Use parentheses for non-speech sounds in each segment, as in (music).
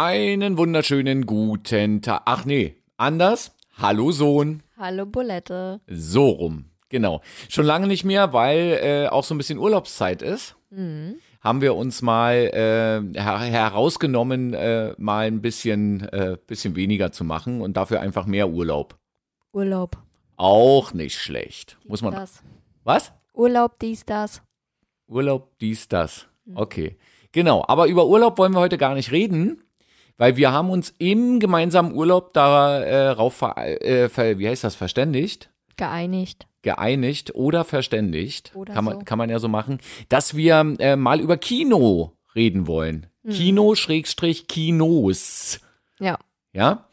Einen wunderschönen guten Tag. Ach nee, anders. Hallo Sohn. Hallo Bulette. So rum. Genau. Schon lange nicht mehr, weil äh, auch so ein bisschen Urlaubszeit ist. Mhm. Haben wir uns mal äh, her herausgenommen, äh, mal ein bisschen, äh, bisschen weniger zu machen und dafür einfach mehr Urlaub. Urlaub. Auch nicht schlecht. Muss man. Das. Was? Urlaub, dies, das. Urlaub, dies, das. Okay. Genau. Aber über Urlaub wollen wir heute gar nicht reden, weil wir haben uns im gemeinsamen Urlaub darauf, ver äh, ver wie heißt das, verständigt? Geeinigt. geeinigt oder verständigt, Oder kann, man, so. kann man ja so machen, dass wir äh, mal über Kino reden wollen. Mhm. Kino Schrägstrich Kinos. Ja. Ja.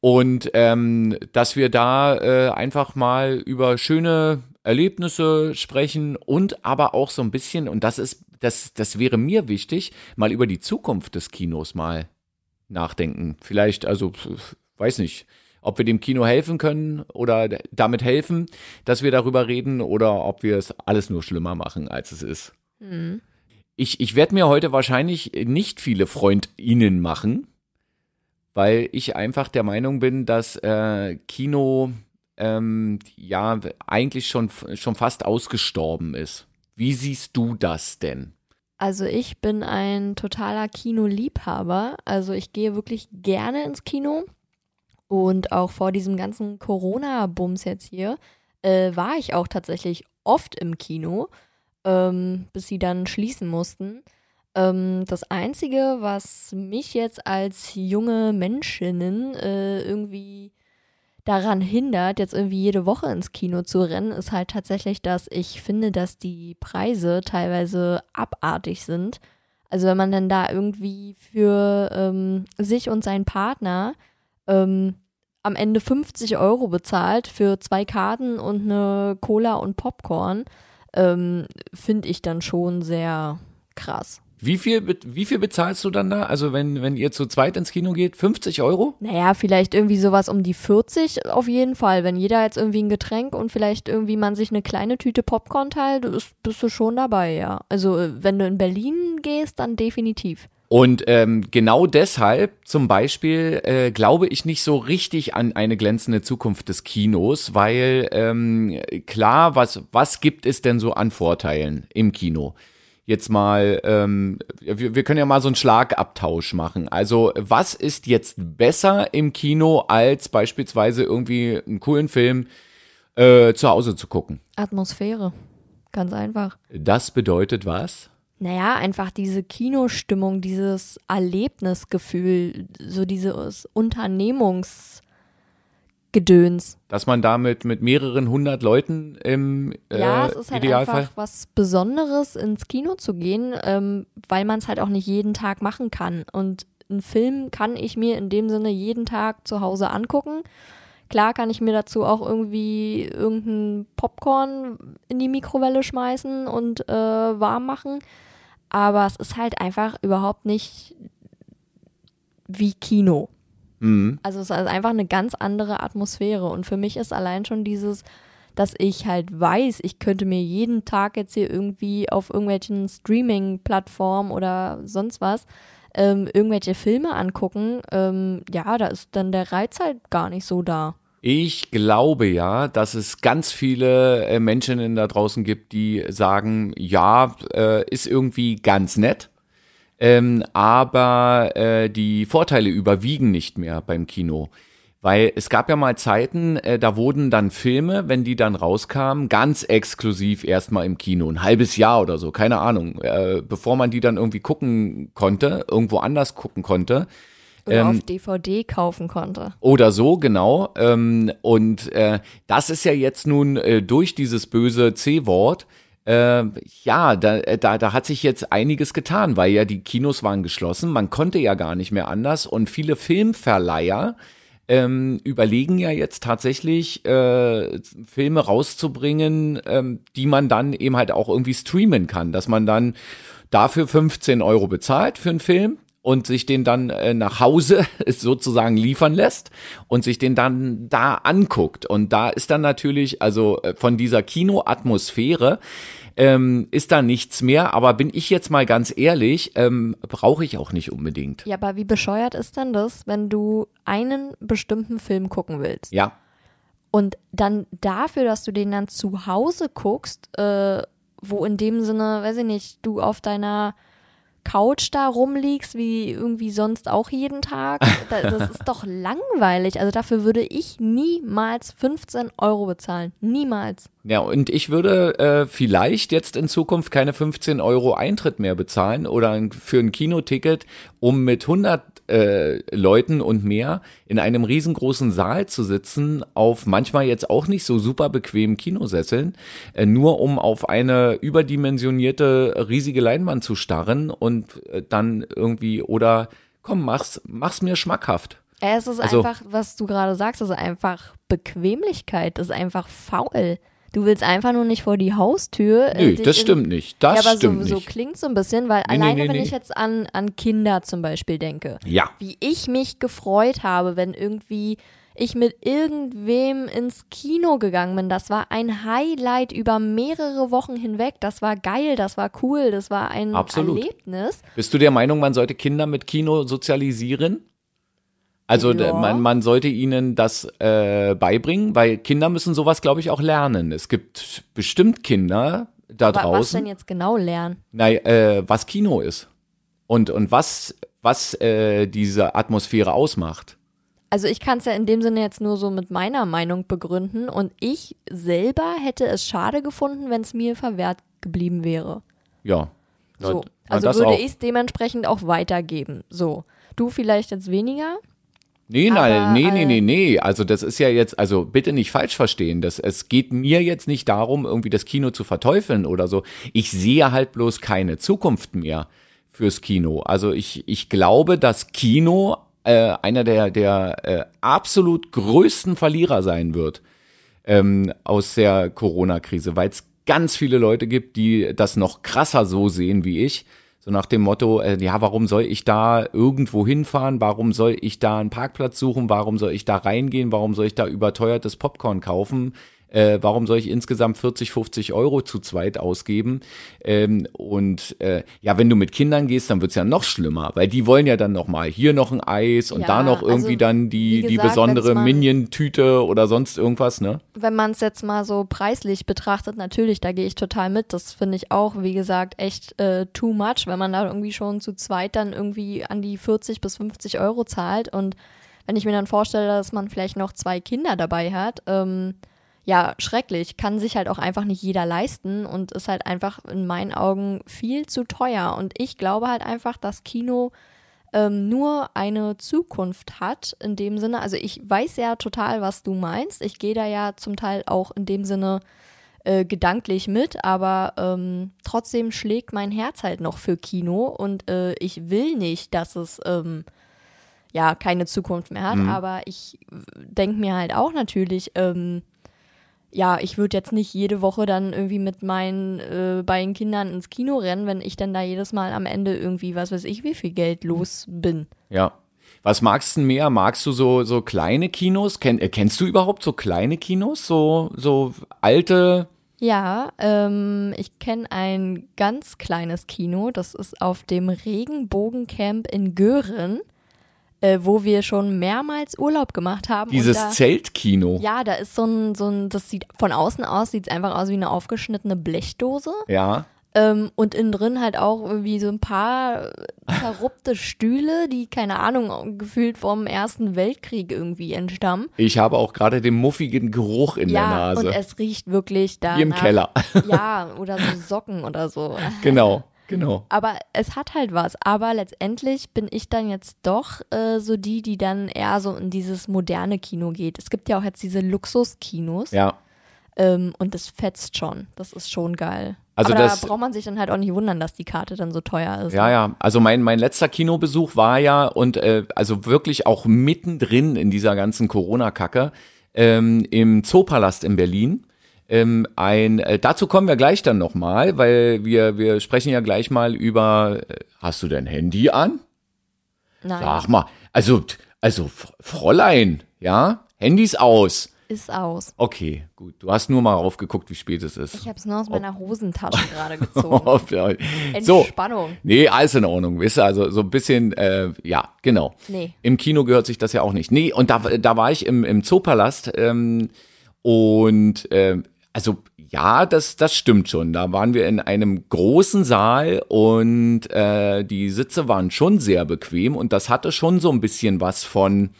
Und ähm, dass wir da äh, einfach mal über schöne Erlebnisse sprechen und aber auch so ein bisschen, und das ist, das, das wäre mir wichtig, mal über die Zukunft des Kinos mal nachdenken. Vielleicht, also, weiß nicht, ob wir dem Kino helfen können oder damit helfen, dass wir darüber reden oder ob wir es alles nur schlimmer machen, als es ist. Mhm. Ich, ich werde mir heute wahrscheinlich nicht viele FreundInnen machen, weil ich einfach der Meinung bin, dass äh, Kino ähm, ja eigentlich schon, schon fast ausgestorben ist. Wie siehst du das denn? Also ich bin ein totaler Kinoliebhaber. Also ich gehe wirklich gerne ins Kino. Und auch vor diesem ganzen Corona-Bums jetzt hier äh, war ich auch tatsächlich oft im Kino, ähm, bis sie dann schließen mussten. Ähm, das Einzige, was mich jetzt als junge Menschinnen äh, irgendwie daran hindert, jetzt irgendwie jede Woche ins Kino zu rennen, ist halt tatsächlich, dass ich finde, dass die Preise teilweise abartig sind. Also wenn man dann da irgendwie für ähm, sich und seinen Partner ähm, am Ende 50 Euro bezahlt für zwei Karten und eine Cola und Popcorn, ähm, finde ich dann schon sehr krass. Wie viel, wie viel bezahlst du dann da? Also wenn, wenn ihr zu zweit ins Kino geht, 50 Euro? Naja, vielleicht irgendwie sowas um die 40 auf jeden Fall. Wenn jeder jetzt irgendwie ein Getränk und vielleicht irgendwie man sich eine kleine Tüte Popcorn teilt, ist, bist du schon dabei, ja. Also äh, wenn du in Berlin gehst, dann definitiv. Und ähm, genau deshalb zum Beispiel äh, glaube ich nicht so richtig an eine glänzende Zukunft des Kinos, weil ähm, klar, was, was gibt es denn so an Vorteilen im Kino? Jetzt mal, ähm, wir, wir können ja mal so einen Schlagabtausch machen. Also was ist jetzt besser im Kino als beispielsweise irgendwie einen coolen Film äh, zu Hause zu gucken? Atmosphäre. Ganz einfach. Das bedeutet was? Naja, einfach diese Kinostimmung, dieses Erlebnisgefühl, so dieses Unternehmungsgedöns. Dass man damit mit mehreren hundert Leuten im äh, Ja, es ist halt Idealfall. einfach was Besonderes, ins Kino zu gehen, ähm, weil man es halt auch nicht jeden Tag machen kann. Und einen Film kann ich mir in dem Sinne jeden Tag zu Hause angucken. Klar kann ich mir dazu auch irgendwie irgendein Popcorn in die Mikrowelle schmeißen und äh, warm machen. Aber es ist halt einfach überhaupt nicht wie Kino. Mhm. Also es ist einfach eine ganz andere Atmosphäre. Und für mich ist allein schon dieses, dass ich halt weiß, ich könnte mir jeden Tag jetzt hier irgendwie auf irgendwelchen Streaming-Plattformen oder sonst was ähm, irgendwelche Filme angucken. Ähm, ja, da ist dann der Reiz halt gar nicht so da. Ich glaube ja, dass es ganz viele äh, Menschen da draußen gibt, die sagen, ja, äh, ist irgendwie ganz nett, ähm, aber äh, die Vorteile überwiegen nicht mehr beim Kino. Weil es gab ja mal Zeiten, äh, da wurden dann Filme, wenn die dann rauskamen, ganz exklusiv erstmal im Kino, ein halbes Jahr oder so, keine Ahnung, äh, bevor man die dann irgendwie gucken konnte, irgendwo anders gucken konnte. Oder Ähm, auf DVD kaufen konnte. Oder so, genau. Ähm, und äh, das ist ja jetzt nun äh, durch dieses böse C-Wort, äh, ja, da, äh, da, da hat sich jetzt einiges getan, weil ja die Kinos waren geschlossen, man konnte ja gar nicht mehr anders und viele Filmverleiher ähm, überlegen ja jetzt tatsächlich äh, Filme rauszubringen, ähm, die man dann eben halt auch irgendwie streamen kann, dass man dann dafür 15 Euro bezahlt für einen Film und sich den dann äh, nach Hause (laughs) sozusagen liefern lässt und sich den dann da anguckt. Und da ist dann natürlich, also äh, von dieser Kinoatmosphäre, ähm, ist da nichts mehr. Aber bin ich jetzt mal ganz ehrlich, ähm, brauche ich auch nicht unbedingt. Ja, aber wie bescheuert ist denn das, wenn du einen bestimmten Film gucken willst? Ja, Und dann dafür, dass du den dann zu Hause guckst, äh, wo in dem Sinne, weiß ich nicht, du auf deiner Couch da rumliegst, wie irgendwie sonst auch jeden Tag, da, das (laughs) ist doch langweilig. Also dafür würde ich niemals 15 Euro bezahlen. Niemals. Ja, und ich würde äh, vielleicht jetzt in Zukunft keine 15 Euro Eintritt mehr bezahlen oder für ein Kinoticket, um mit 100 äh, Leuten und mehr in einem riesengroßen Saal zu sitzen, auf manchmal jetzt auch nicht so super bequemen Kinosesseln, äh, nur um auf eine überdimensionierte riesige Leinwand zu starren und äh, dann irgendwie oder komm, mach's, mach's mir schmackhaft. Es ist Also- einfach, was du gerade sagst, es ist einfach Bequemlichkeit, ist einfach faul. Du willst einfach nur nicht vor die Haustür. äh, Nö, das stimmt nicht. Das ja, aber stimmt so, so nicht. klingt so ein bisschen, weil Nee, alleine, nee, wenn nee. ich jetzt an, an Kinder zum Beispiel denke, Ja. wie ich mich gefreut habe, wenn irgendwie ich mit irgendwem ins Kino gegangen bin. Das war ein Highlight über mehrere Wochen hinweg. Das war geil, das war cool, das war ein Absolut. Erlebnis. Bist du der Meinung, man sollte Kinder mit Kino sozialisieren? Also Ja. man, man sollte ihnen das äh, beibringen, weil Kinder müssen sowas, glaube ich, auch lernen. Es gibt bestimmt Kinder da Wa- Was denn draußen, jetzt genau lernen? na, äh, was Kino ist und, und was, was äh, diese Atmosphäre ausmacht. Also ich kann es ja in dem Sinne jetzt nur so mit meiner Meinung begründen und ich selber hätte es schade gefunden, wenn es mir verwehrt geblieben wäre. Ja. So. Also das würde ich es dementsprechend auch weitergeben. So. Du vielleicht jetzt weniger? Nee, Aber, nein, nee, nee, äh, nee, nee. Also das ist ja jetzt, also bitte nicht falsch verstehen. Das, es geht mir jetzt nicht darum, irgendwie das Kino zu verteufeln oder so. Ich sehe halt bloß keine Zukunft mehr fürs Kino. Also ich, ich glaube, dass Kino äh, einer der, der äh, absolut größten Verlierer sein wird ähm, aus der Corona-Krise, weil es ganz viele Leute gibt, die das noch krasser so sehen wie ich. So nach dem Motto, äh, ja, warum soll ich da irgendwo hinfahren? Warum soll ich da einen Parkplatz suchen? Warum soll ich da reingehen? Warum soll ich da überteuertes Popcorn kaufen? Äh, warum soll ich insgesamt 40, 50 Euro zu zweit ausgeben? Ähm, und äh, ja, wenn du mit Kindern gehst, dann wird's ja noch schlimmer, weil die wollen ja dann noch mal hier noch ein Eis und Ja, da noch irgendwie also, dann die, wie die gesagt, besondere Minion-Tüte oder sonst irgendwas, ne? Wenn man es jetzt mal so preislich betrachtet, natürlich, da gehe ich total mit. Das finde ich auch, wie gesagt, echt äh, too much, wenn man da irgendwie schon zu zweit dann irgendwie an die 40 bis 50 Euro zahlt. Und wenn ich mir dann vorstelle, dass man vielleicht noch zwei Kinder dabei hat, ähm, ja, schrecklich. Kann sich halt auch einfach nicht jeder leisten und ist halt einfach in meinen Augen viel zu teuer. Und ich glaube halt einfach, dass Kino ähm, nur eine Zukunft hat in dem Sinne. Also ich weiß ja total, was du meinst. Ich gehe da ja zum Teil auch in dem Sinne äh, gedanklich mit, aber ähm, trotzdem schlägt mein Herz halt noch für Kino und äh, ich will nicht, dass es ähm, ja keine Zukunft mehr hat, aber ich denke mir halt auch natürlich, ähm, ja, ich würde jetzt nicht jede Woche dann irgendwie mit meinen äh, beiden Kindern ins Kino rennen, wenn ich dann da jedes Mal am Ende irgendwie, was weiß ich, wie viel Geld los bin. Ja. Was magst du mehr? Magst du so, so kleine Kinos? Kenn, äh, kennst du überhaupt so kleine Kinos? So, so alte? Ja, ähm, ich kenne ein ganz kleines Kino, das ist auf dem Regenbogencamp in Göhren, äh, wo wir schon mehrmals Urlaub gemacht haben. Dieses da, Zeltkino. Ja, da ist so ein, so ein, das sieht von außen aus, sieht einfach aus wie eine aufgeschnittene Blechdose. Ja. Ähm, und innen drin halt auch irgendwie so ein paar verruppte (laughs) Stühle, die, keine Ahnung, gefühlt vom Ersten Weltkrieg irgendwie entstammen. Ich habe auch gerade den muffigen Geruch in der ja, Nase. und es riecht wirklich da. Wie im Keller. Ja, oder so Socken oder so. (laughs) genau, genau. Aber es hat halt was. Aber letztendlich bin ich dann jetzt doch äh, so die, die dann eher so in dieses moderne Kino geht. Es gibt ja auch jetzt diese Luxuskinos. Ja. Ähm, und das fetzt schon. Das ist schon geil. Also Aber das- da braucht man sich dann halt auch nicht wundern, dass die Karte dann so teuer ist. Ja, ja. Also mein, mein letzter Kinobesuch war ja und äh, also wirklich auch mittendrin in dieser ganzen Corona-Kacke ähm, im Zoopalast in Berlin. Ähm, ein, äh, dazu kommen wir gleich dann nochmal, weil wir, wir sprechen ja gleich mal über, äh, hast du dein Handy an? Nein. Sag mal, also, also Fräulein, ja, Handys aus. Ist aus. Okay, gut. Du hast nur mal raufgeguckt, wie spät es ist. Ich habe es nur aus meiner Hosentasche (laughs) gerade gezogen. so. Entspannung. Nee, alles in Ordnung. Wisst ihr, also so ein bisschen, äh, ja, genau. Nee. Im Kino gehört sich das ja auch nicht. Nee, und da, da war ich im, im Zoopalast ähm, und äh, also ja, das, das stimmt schon. Da waren wir in einem großen Saal und äh, die Sitze waren schon sehr bequem und das hatte schon so ein bisschen was von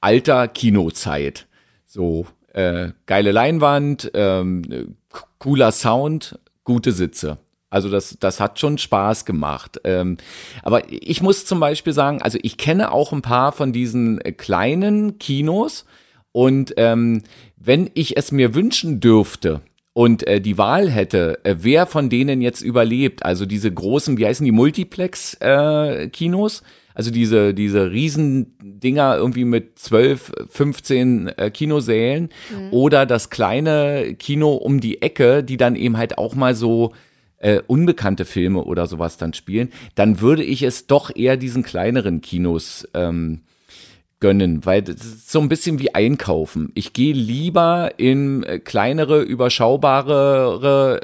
alter Kinozeit. So äh, geile Leinwand, ähm, cooler Sound, gute Sitze. Also das, das hat schon Spaß gemacht. Ähm, aber ich muss zum Beispiel sagen, also ich kenne auch ein paar von diesen kleinen Kinos und ähm, wenn ich es mir wünschen dürfte und äh, die Wahl hätte, äh, wer von denen jetzt überlebt, also diese großen, wie heißen die, Multiplex-Kinos, äh, also diese, diese Riesendinger irgendwie mit 12, 15 äh, Kinosälen mhm. oder das kleine Kino um die Ecke, die dann eben halt auch mal so äh, unbekannte Filme oder sowas dann spielen, dann würde ich es doch eher diesen kleineren Kinos ähm, gönnen, weil das ist so ein bisschen wie einkaufen. Ich gehe lieber in äh, kleinere, überschaubare,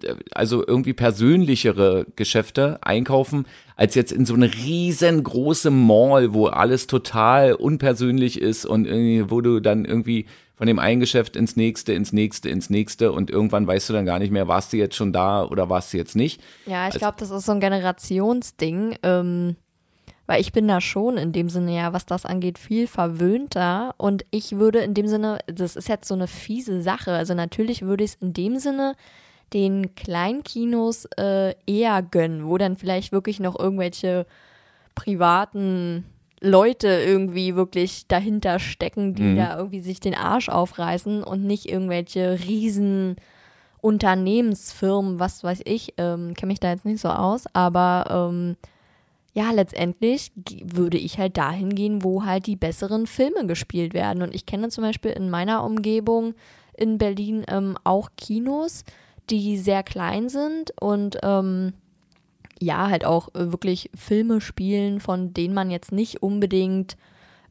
äh, also irgendwie persönlichere Geschäfte einkaufen, als jetzt in so eine riesengroße Mall, wo alles total unpersönlich ist und wo du dann irgendwie von dem einen Geschäft ins nächste, ins nächste, ins nächste und irgendwann weißt du dann gar nicht mehr, warst du jetzt schon da oder warst du jetzt nicht. Ja, ich also glaube, das ist so ein Generationsding. Ähm weil ich bin da schon in dem Sinne ja, was das angeht, viel verwöhnter. Und ich würde in dem Sinne, das ist jetzt so eine fiese Sache. Also natürlich würde ich es in dem Sinne den Kleinkinos äh, eher gönnen, wo dann vielleicht wirklich noch irgendwelche privaten Leute irgendwie wirklich dahinter stecken, die mhm. da irgendwie sich den Arsch aufreißen und nicht irgendwelche riesen Unternehmensfirmen, was weiß ich, ähm, kenne mich da jetzt nicht so aus, aber ähm, ja, letztendlich würde ich halt dahin gehen, wo halt die besseren Filme gespielt werden. Und ich kenne zum Beispiel in meiner Umgebung in Berlin ähm, auch Kinos, die sehr klein sind und ähm, ja, halt auch äh, wirklich Filme spielen, von denen man jetzt nicht unbedingt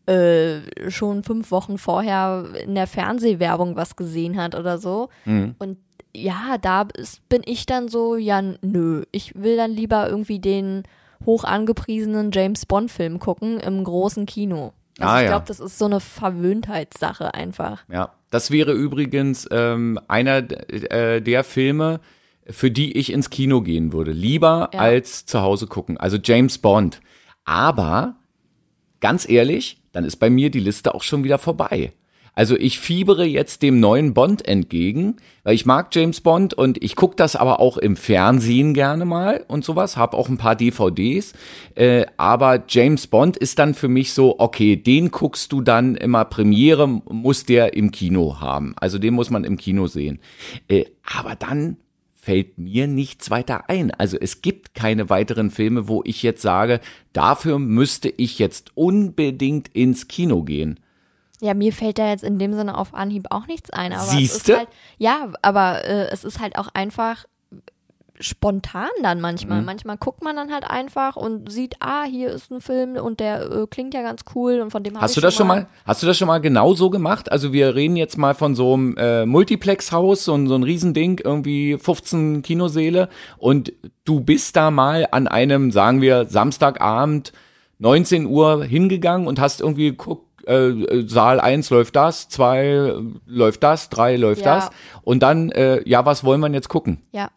äh, schon fünf Wochen vorher in der Fernsehwerbung was gesehen hat oder so. Mhm. Und ja, da ist, bin ich dann so, ja, nö, ich will dann lieber irgendwie den hoch angepriesenen James Bond-Film gucken im großen Kino. Also ah, ich glaube, ja. das ist so eine Verwöhntheitssache einfach. Ja, das wäre übrigens ähm, einer äh, der Filme, für die ich ins Kino gehen würde. Lieber ja. als zu Hause gucken. Also James Bond. Aber ganz ehrlich, dann ist bei mir die Liste auch schon wieder vorbei. Also ich fiebere jetzt dem neuen Bond entgegen, weil ich mag James Bond und ich gucke das aber auch im Fernsehen gerne mal und sowas, habe auch ein paar DVDs. Äh, aber James Bond ist dann für mich so, okay, den guckst du dann immer Premiere, muss der im Kino haben. Also den muss man im Kino sehen. Äh, aber dann fällt mir nichts weiter ein. Also es gibt keine weiteren Filme, wo ich jetzt sage, dafür müsste ich jetzt unbedingt ins Kino gehen. Ja, mir fällt da jetzt in dem Sinne auf Anhieb auch nichts ein. Aber Siehste? Halt, ja, aber äh, es ist halt auch einfach spontan dann manchmal. Mhm. Manchmal guckt man dann halt einfach und sieht, ah, hier ist ein Film und der äh, klingt ja ganz cool und von dem Hast du das schon mal, hast du das schon mal genau so gemacht? Also wir reden jetzt mal von so einem äh, Multiplex-Haus, so, so ein Riesending, irgendwie 15 Kinoseele und du bist da mal an einem, sagen wir, Samstagabend 19 Uhr hingegangen und hast irgendwie geguckt, äh, Saal 1 läuft das, 2 läuft das, 3 läuft ja. das. Und dann, äh, ja, was wollen wir jetzt gucken? Ja.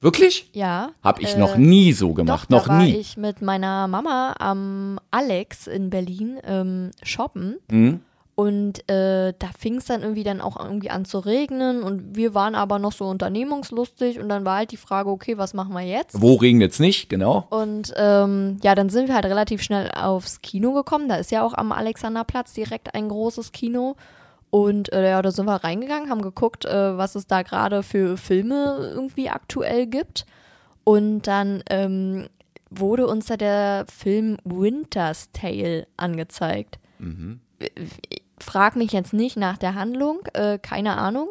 Wirklich? Ja. Hab ich äh, noch nie so gemacht, doch, noch da nie. War ich mit meiner Mama am Alex in Berlin ähm, shoppen. Mhm. Und äh, da fing es dann irgendwie dann auch irgendwie an zu regnen und wir waren aber noch so unternehmungslustig und dann war halt die Frage, okay, was machen wir jetzt? Wo regnet es nicht, genau. Und ähm, ja, dann sind wir halt relativ schnell aufs Kino gekommen. Da ist ja auch am Alexanderplatz direkt ein großes Kino. Und äh, ja, da sind wir reingegangen, haben geguckt, äh, was es da gerade für Filme irgendwie aktuell gibt. Und dann ähm, wurde uns da der Film Winter's Tale angezeigt. Mhm frag mich jetzt nicht nach der Handlung, äh, keine Ahnung.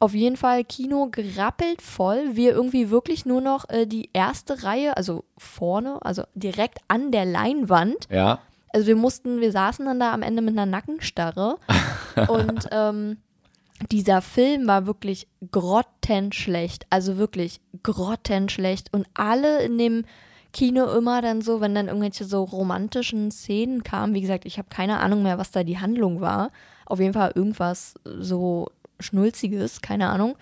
Auf jeden Fall Kino gerappelt voll. Wir irgendwie wirklich nur noch äh, die erste Reihe, also vorne, also direkt an der Leinwand. Ja. Also wir mussten, wir saßen dann da am Ende mit einer Nackenstarre (laughs) und ähm, dieser Film war wirklich grottenschlecht. Also wirklich grottenschlecht. Und alle in dem Kino immer dann so, wenn dann irgendwelche so romantischen Szenen kamen, wie gesagt, ich habe keine Ahnung mehr, was da die Handlung war. Auf jeden Fall irgendwas so Schnulziges, keine Ahnung.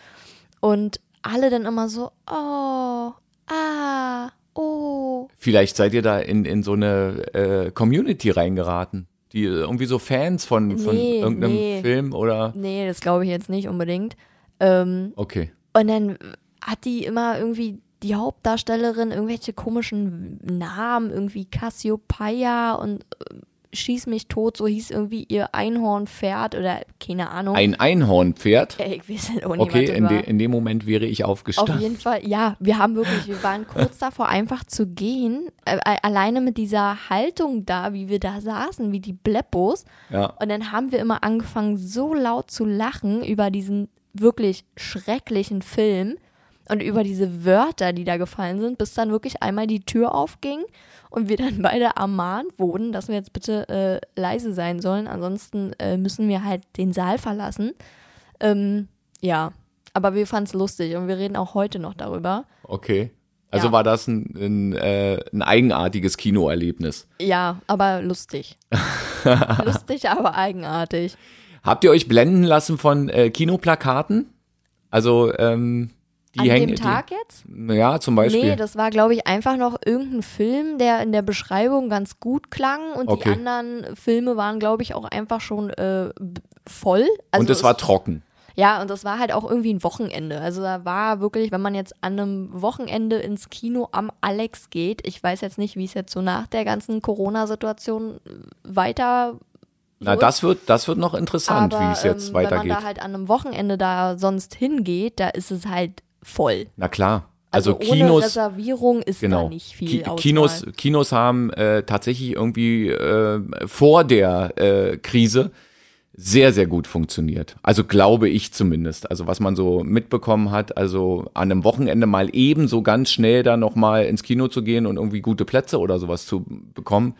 Und alle dann immer so, oh, ah, oh. Vielleicht seid ihr da in, in so eine äh, Community reingeraten. Die irgendwie so Fans von, von Nee, irgendeinem nee. Film oder. Nee, das glaube ich jetzt nicht unbedingt. Ähm, Okay. Und dann hat die immer irgendwie die Hauptdarstellerin irgendwelche komischen Namen, irgendwie Cassiopeia und äh, Schieß mich tot, so hieß irgendwie ihr Einhornpferd oder keine Ahnung. Ein Einhornpferd. (laughs) Ich weiß halt auch nicht, Okay, was das in, de, in dem Moment wäre ich Auf aufgestanden. jeden Fall, ja, wir haben wirklich, wir waren kurz (laughs) davor einfach zu gehen, äh, alleine mit dieser Haltung da, wie wir da saßen, wie die Bleppos. Ja. Und dann haben wir immer angefangen, so laut zu lachen über diesen wirklich schrecklichen Film und über diese Wörter, die da gefallen sind, bis dann wirklich einmal die Tür aufging und wir dann beide ermahnt wurden, dass wir jetzt bitte äh, leise sein sollen. Ansonsten äh, müssen wir halt den Saal verlassen. Ähm, ja, aber wir fanden es lustig und wir reden auch heute noch darüber. Okay. Also Ja. war das ein, ein, äh, ein eigenartiges Kinoerlebnis. Ja, aber lustig. (laughs) lustig, aber eigenartig. Habt ihr euch blenden lassen von äh, Kinoplakaten? Also, ähm, die An hängen. dem Tag jetzt? Die, ja, zum Beispiel. Nee, das war, glaube ich, einfach noch irgendein Film, der in der Beschreibung ganz gut klang und Okay. die anderen Filme waren, glaube ich, auch einfach schon äh, voll. Also Und es war trocken. Ja, und das war halt auch irgendwie ein Wochenende. Also da war wirklich, wenn man jetzt an einem Wochenende ins Kino am Alex geht, ich weiß jetzt nicht, wie es jetzt so nach der ganzen Corona-Situation weiter Na, so das wird, das wird noch interessant, aber, wie es jetzt ähm, Wenn weitergeht. man da halt an einem Wochenende da sonst hingeht, da ist es halt voll. Na klar. Also, Also, ohne Kinos. Reservierung ist Genau. da nicht viel Ki Auswahl. Kinos, Kinos haben äh, tatsächlich irgendwie äh, vor der äh, Krise sehr, sehr gut funktioniert. Also glaube ich zumindest. Also was man so mitbekommen hat, also an einem Wochenende mal eben so ganz schnell da nochmal ins Kino zu gehen und irgendwie gute Plätze oder sowas zu bekommen,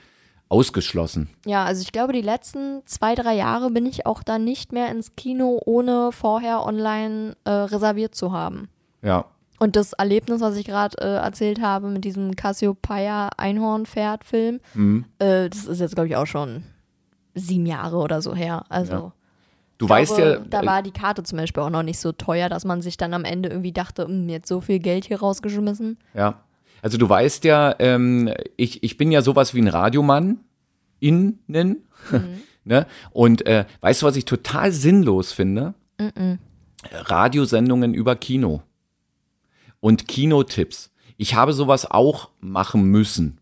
ausgeschlossen. Ja, also ich glaube, die letzten zwei, drei Jahre bin ich auch da nicht mehr ins Kino, ohne vorher online äh, reserviert zu haben. Ja. Und das Erlebnis, was ich gerade äh, erzählt habe mit diesem Cassiopeia Einhornpferd-Film, Mhm. äh, das ist jetzt, glaube ich, auch schon sieben Jahre oder so her. Also Ja. Du ich weißt glaube, ja, da äh, war die Karte zum Beispiel auch noch nicht so teuer, dass man sich dann am Ende irgendwie dachte, "Hm, jetzt so viel Geld hier rausgeschmissen. Ja. Also du weißt ja, ähm, ich, ich bin ja sowas wie ein Radiomann innen. (laughs) ne? Und äh, weißt du, was ich total sinnlos finde? Radiosendungen über Kino. Und Kinotipps. Ich habe sowas auch machen müssen.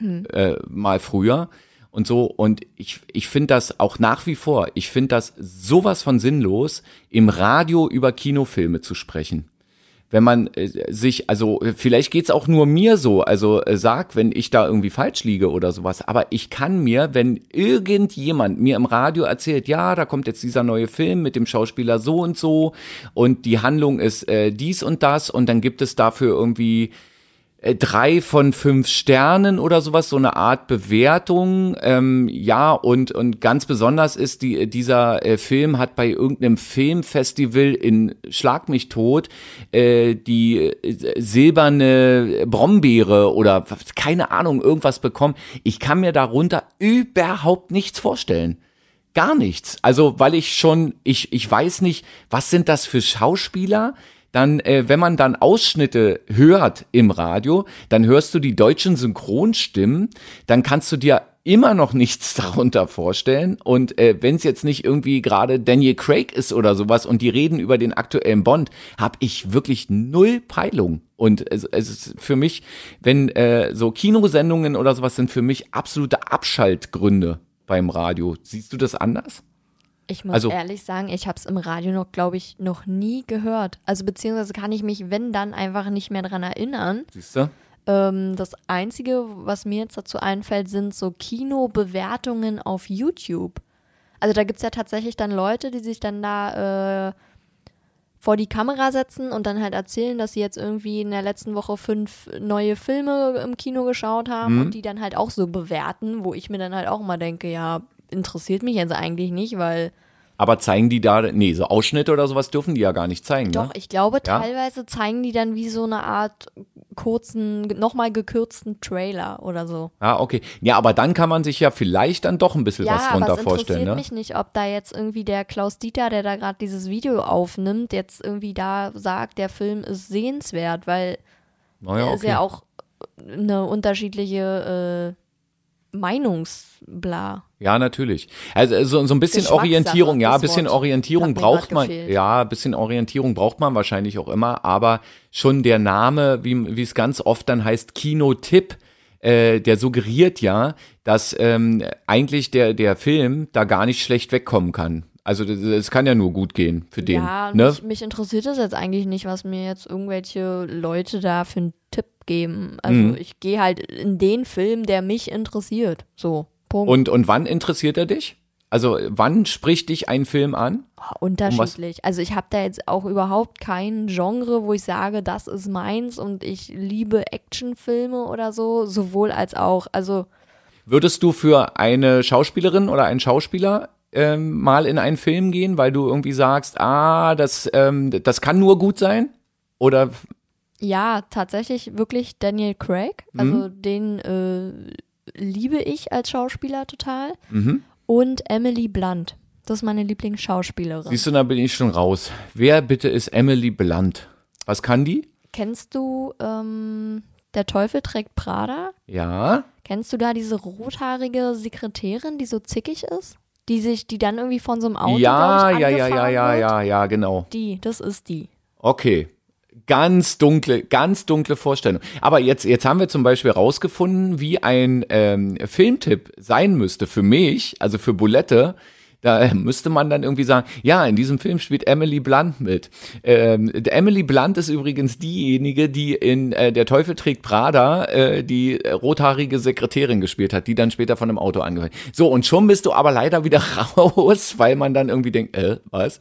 Äh, mal früher. Und so, und ich, ich finde das auch nach wie vor, ich finde das sowas von sinnlos, im Radio über Kinofilme zu sprechen wenn man äh, sich, also vielleicht geht's auch nur mir so, also äh, sag, wenn ich da irgendwie falsch liege oder sowas, aber ich kann mir, wenn irgendjemand mir im Radio erzählt, ja, da kommt jetzt dieser neue Film mit dem Schauspieler so und so und die Handlung ist äh, dies und das und dann gibt es dafür irgendwie drei von fünf Sternen oder sowas, so eine Art Bewertung. Ähm, ja, und, und ganz besonders ist, die, dieser äh, Film hat bei irgendeinem Filmfestival in Schlag mich tot äh, die äh, silberne Brombeere oder keine Ahnung, irgendwas bekommen. Ich kann mir darunter überhaupt nichts vorstellen. Gar nichts. Also, weil ich schon, ich, ich weiß nicht, was sind das für Schauspieler? Dann, äh, wenn man dann Ausschnitte hört im Radio, dann hörst du die deutschen Synchronstimmen, dann kannst du dir immer noch nichts (laughs) darunter vorstellen. Und äh, wenn es jetzt nicht irgendwie gerade Daniel Craig ist oder sowas und die reden über den aktuellen Bond, habe ich wirklich null Peilung. Und es, es ist für mich, wenn äh, so Kinosendungen oder sowas sind für mich absolute Abschaltgründe beim Radio. Siehst du das anders? Ich muss Also- ehrlich sagen, ich habe es im Radio noch, glaube ich, noch nie gehört. Also beziehungsweise kann ich mich, wenn dann, einfach nicht mehr dran erinnern. Siehst du? Ähm, das Einzige, was mir jetzt dazu einfällt, sind so Kinobewertungen auf YouTube. Also da gibt es ja tatsächlich dann Leute, die sich dann da äh, vor die Kamera setzen und dann halt erzählen, dass sie jetzt irgendwie in der letzten Woche fünf neue Filme im Kino geschaut haben Mhm. und die dann halt auch so bewerten, wo ich mir dann halt auch immer denke, ja, interessiert mich jetzt eigentlich nicht, weil Aber zeigen die da, nee, so Ausschnitte oder sowas dürfen die ja gar nicht zeigen, doch, ne? ich glaube, Ja? teilweise zeigen die dann wie so eine Art kurzen, nochmal gekürzten Trailer oder so. Ah, okay. Ja, aber dann kann man sich ja vielleicht dann doch ein bisschen Ja, was aber drunter es vorstellen, interessiert ne? mich nicht, ob da jetzt irgendwie der Klaus Dieter, der da gerade dieses Video aufnimmt, jetzt irgendwie da sagt, der Film ist sehenswert, weil Naja, er ist okay. ja auch eine unterschiedliche äh, Meinungsbla. Ja, natürlich. Also so, so ein bisschen Orientierung, ja, ein bisschen Wort. Orientierung braucht man. gefehlt. Ja, ein bisschen Orientierung braucht man wahrscheinlich auch immer, aber schon der Name, wie wie es ganz oft dann heißt, Kinotipp, äh, der suggeriert ja, dass ähm, eigentlich der der Film da gar nicht schlecht wegkommen kann. Also das kann ja nur gut gehen für den. Ja, ne? mich, mich interessiert es jetzt eigentlich nicht, was mir jetzt irgendwelche Leute da für einen Tipp geben. Also Mhm. ich gehe halt in den Film, der mich interessiert. So, Punkt. Und und wann interessiert er dich? Also wann spricht dich ein Film an? Oh, unterschiedlich. Also ich habe da jetzt auch überhaupt kein Genre, wo ich sage, das ist meins und ich liebe Actionfilme oder so, sowohl als auch. Also Würdest du für eine Schauspielerin oder einen Schauspieler ähm, mal in einen Film gehen, weil du irgendwie sagst, ah, das, ähm, das kann nur gut sein? Oder ja, tatsächlich wirklich Daniel Craig. Mhm. Also den äh, liebe ich als Schauspieler total. Mhm. Und Emily Blunt. Das ist meine Lieblingsschauspielerin. siehst du, da bin ich schon raus. Wer bitte ist Emily Blunt? Was kann die? Kennst du ähm, Der Teufel trägt Prada? Ja. Kennst du da diese rothaarige Sekretärin, die so zickig ist? Die sich, die dann irgendwie von so einem Auto, ja, ich, ja, ja, ja, ja, ja, ja, genau. Die, das ist die. Okay. Ganz dunkle, ganz dunkle Vorstellung. Aber jetzt, jetzt haben wir zum Beispiel rausgefunden, wie ein ähm, Filmtipp sein müsste für mich, also für Bulette. Da müsste man dann irgendwie sagen, ja, in diesem Film spielt Emily Blunt mit. Ähm, Emily Blunt ist übrigens diejenige, die in äh, Der Teufel trägt Prada äh, die äh, rothaarige Sekretärin gespielt hat, die dann später von einem Auto angehört. So, und schon bist du aber leider wieder (laughs) raus, weil man dann irgendwie denkt, äh, was?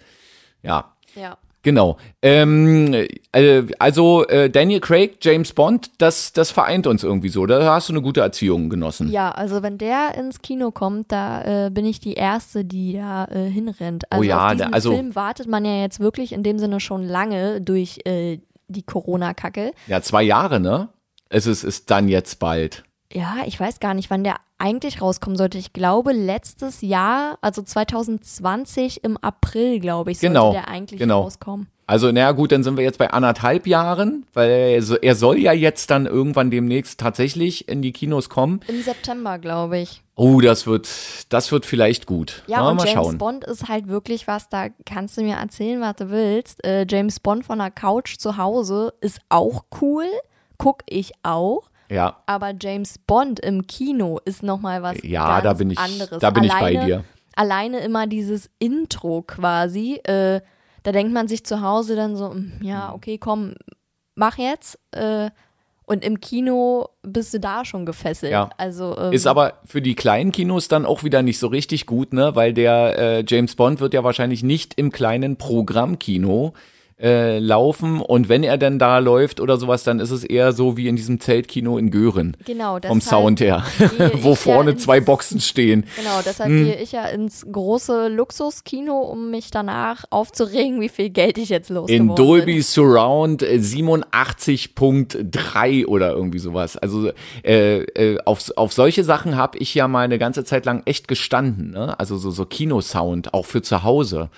Ja, Ja. Genau. Ähm, äh, also äh, Daniel Craig, James Bond, das, das vereint uns irgendwie so. Da hast du eine gute Erziehung genossen. Ja, also wenn der ins Kino kommt, da äh, bin ich die Erste, die da äh, hinrennt. Also Oh ja, auf da- diesen also- Film wartet man ja jetzt wirklich in dem Sinne schon lange durch äh, die Corona-Kacke. Ja, zwei Jahre, ne? Es ist, ist dann jetzt bald. Ja, ich weiß gar nicht, wann der eigentlich rauskommen sollte. Ich glaube, letztes Jahr, also 2020 im April, glaube ich, sollte Genau, der eigentlich genau. rauskommen. Also, naja, gut, dann sind wir jetzt bei anderthalb Jahren, weil er, so- er soll ja jetzt dann irgendwann demnächst tatsächlich in die Kinos kommen. Im September, glaube ich. Oh, das wird, das wird vielleicht gut. Ja, Na, und mal James schauen. Bond ist halt wirklich was, da kannst du mir erzählen, was du willst. Äh, James Bond von der Couch zu Hause ist auch cool, guck ich auch. Ja, Aber James Bond im Kino ist nochmal was Ja, ganz da bin ich- anderes. da bin ich bei alleine, dir. Alleine immer dieses Intro quasi. Äh, da denkt man sich zu Hause dann so, "Mm, ja, Mhm. okay, komm, mach jetzt. Äh, und im Kino bist du da schon gefesselt. Ja. Also, ähm, Ist aber für die kleinen Kinos dann auch wieder nicht so richtig gut, ne? Weil der äh, James Bond wird ja wahrscheinlich nicht im kleinen Programmkino äh, laufen und wenn er denn da läuft oder sowas, dann ist es eher so wie in diesem Zeltkino in Göhren. genau, Vom deshalb Sound her, (laughs) wo ja vorne ins- zwei Boxen stehen. Genau, deshalb Hm. gehe ich ja ins große Luxuskino, um mich danach aufzuregen, wie viel Geld ich jetzt losgeworden In Dolby bin. Surround äh, 87.3 oder irgendwie sowas. Also äh, äh, auf, auf solche Sachen habe ich ja mal eine ganze Zeit lang echt gestanden. Ne? Also so, so Kinosound, auch für zu Hause.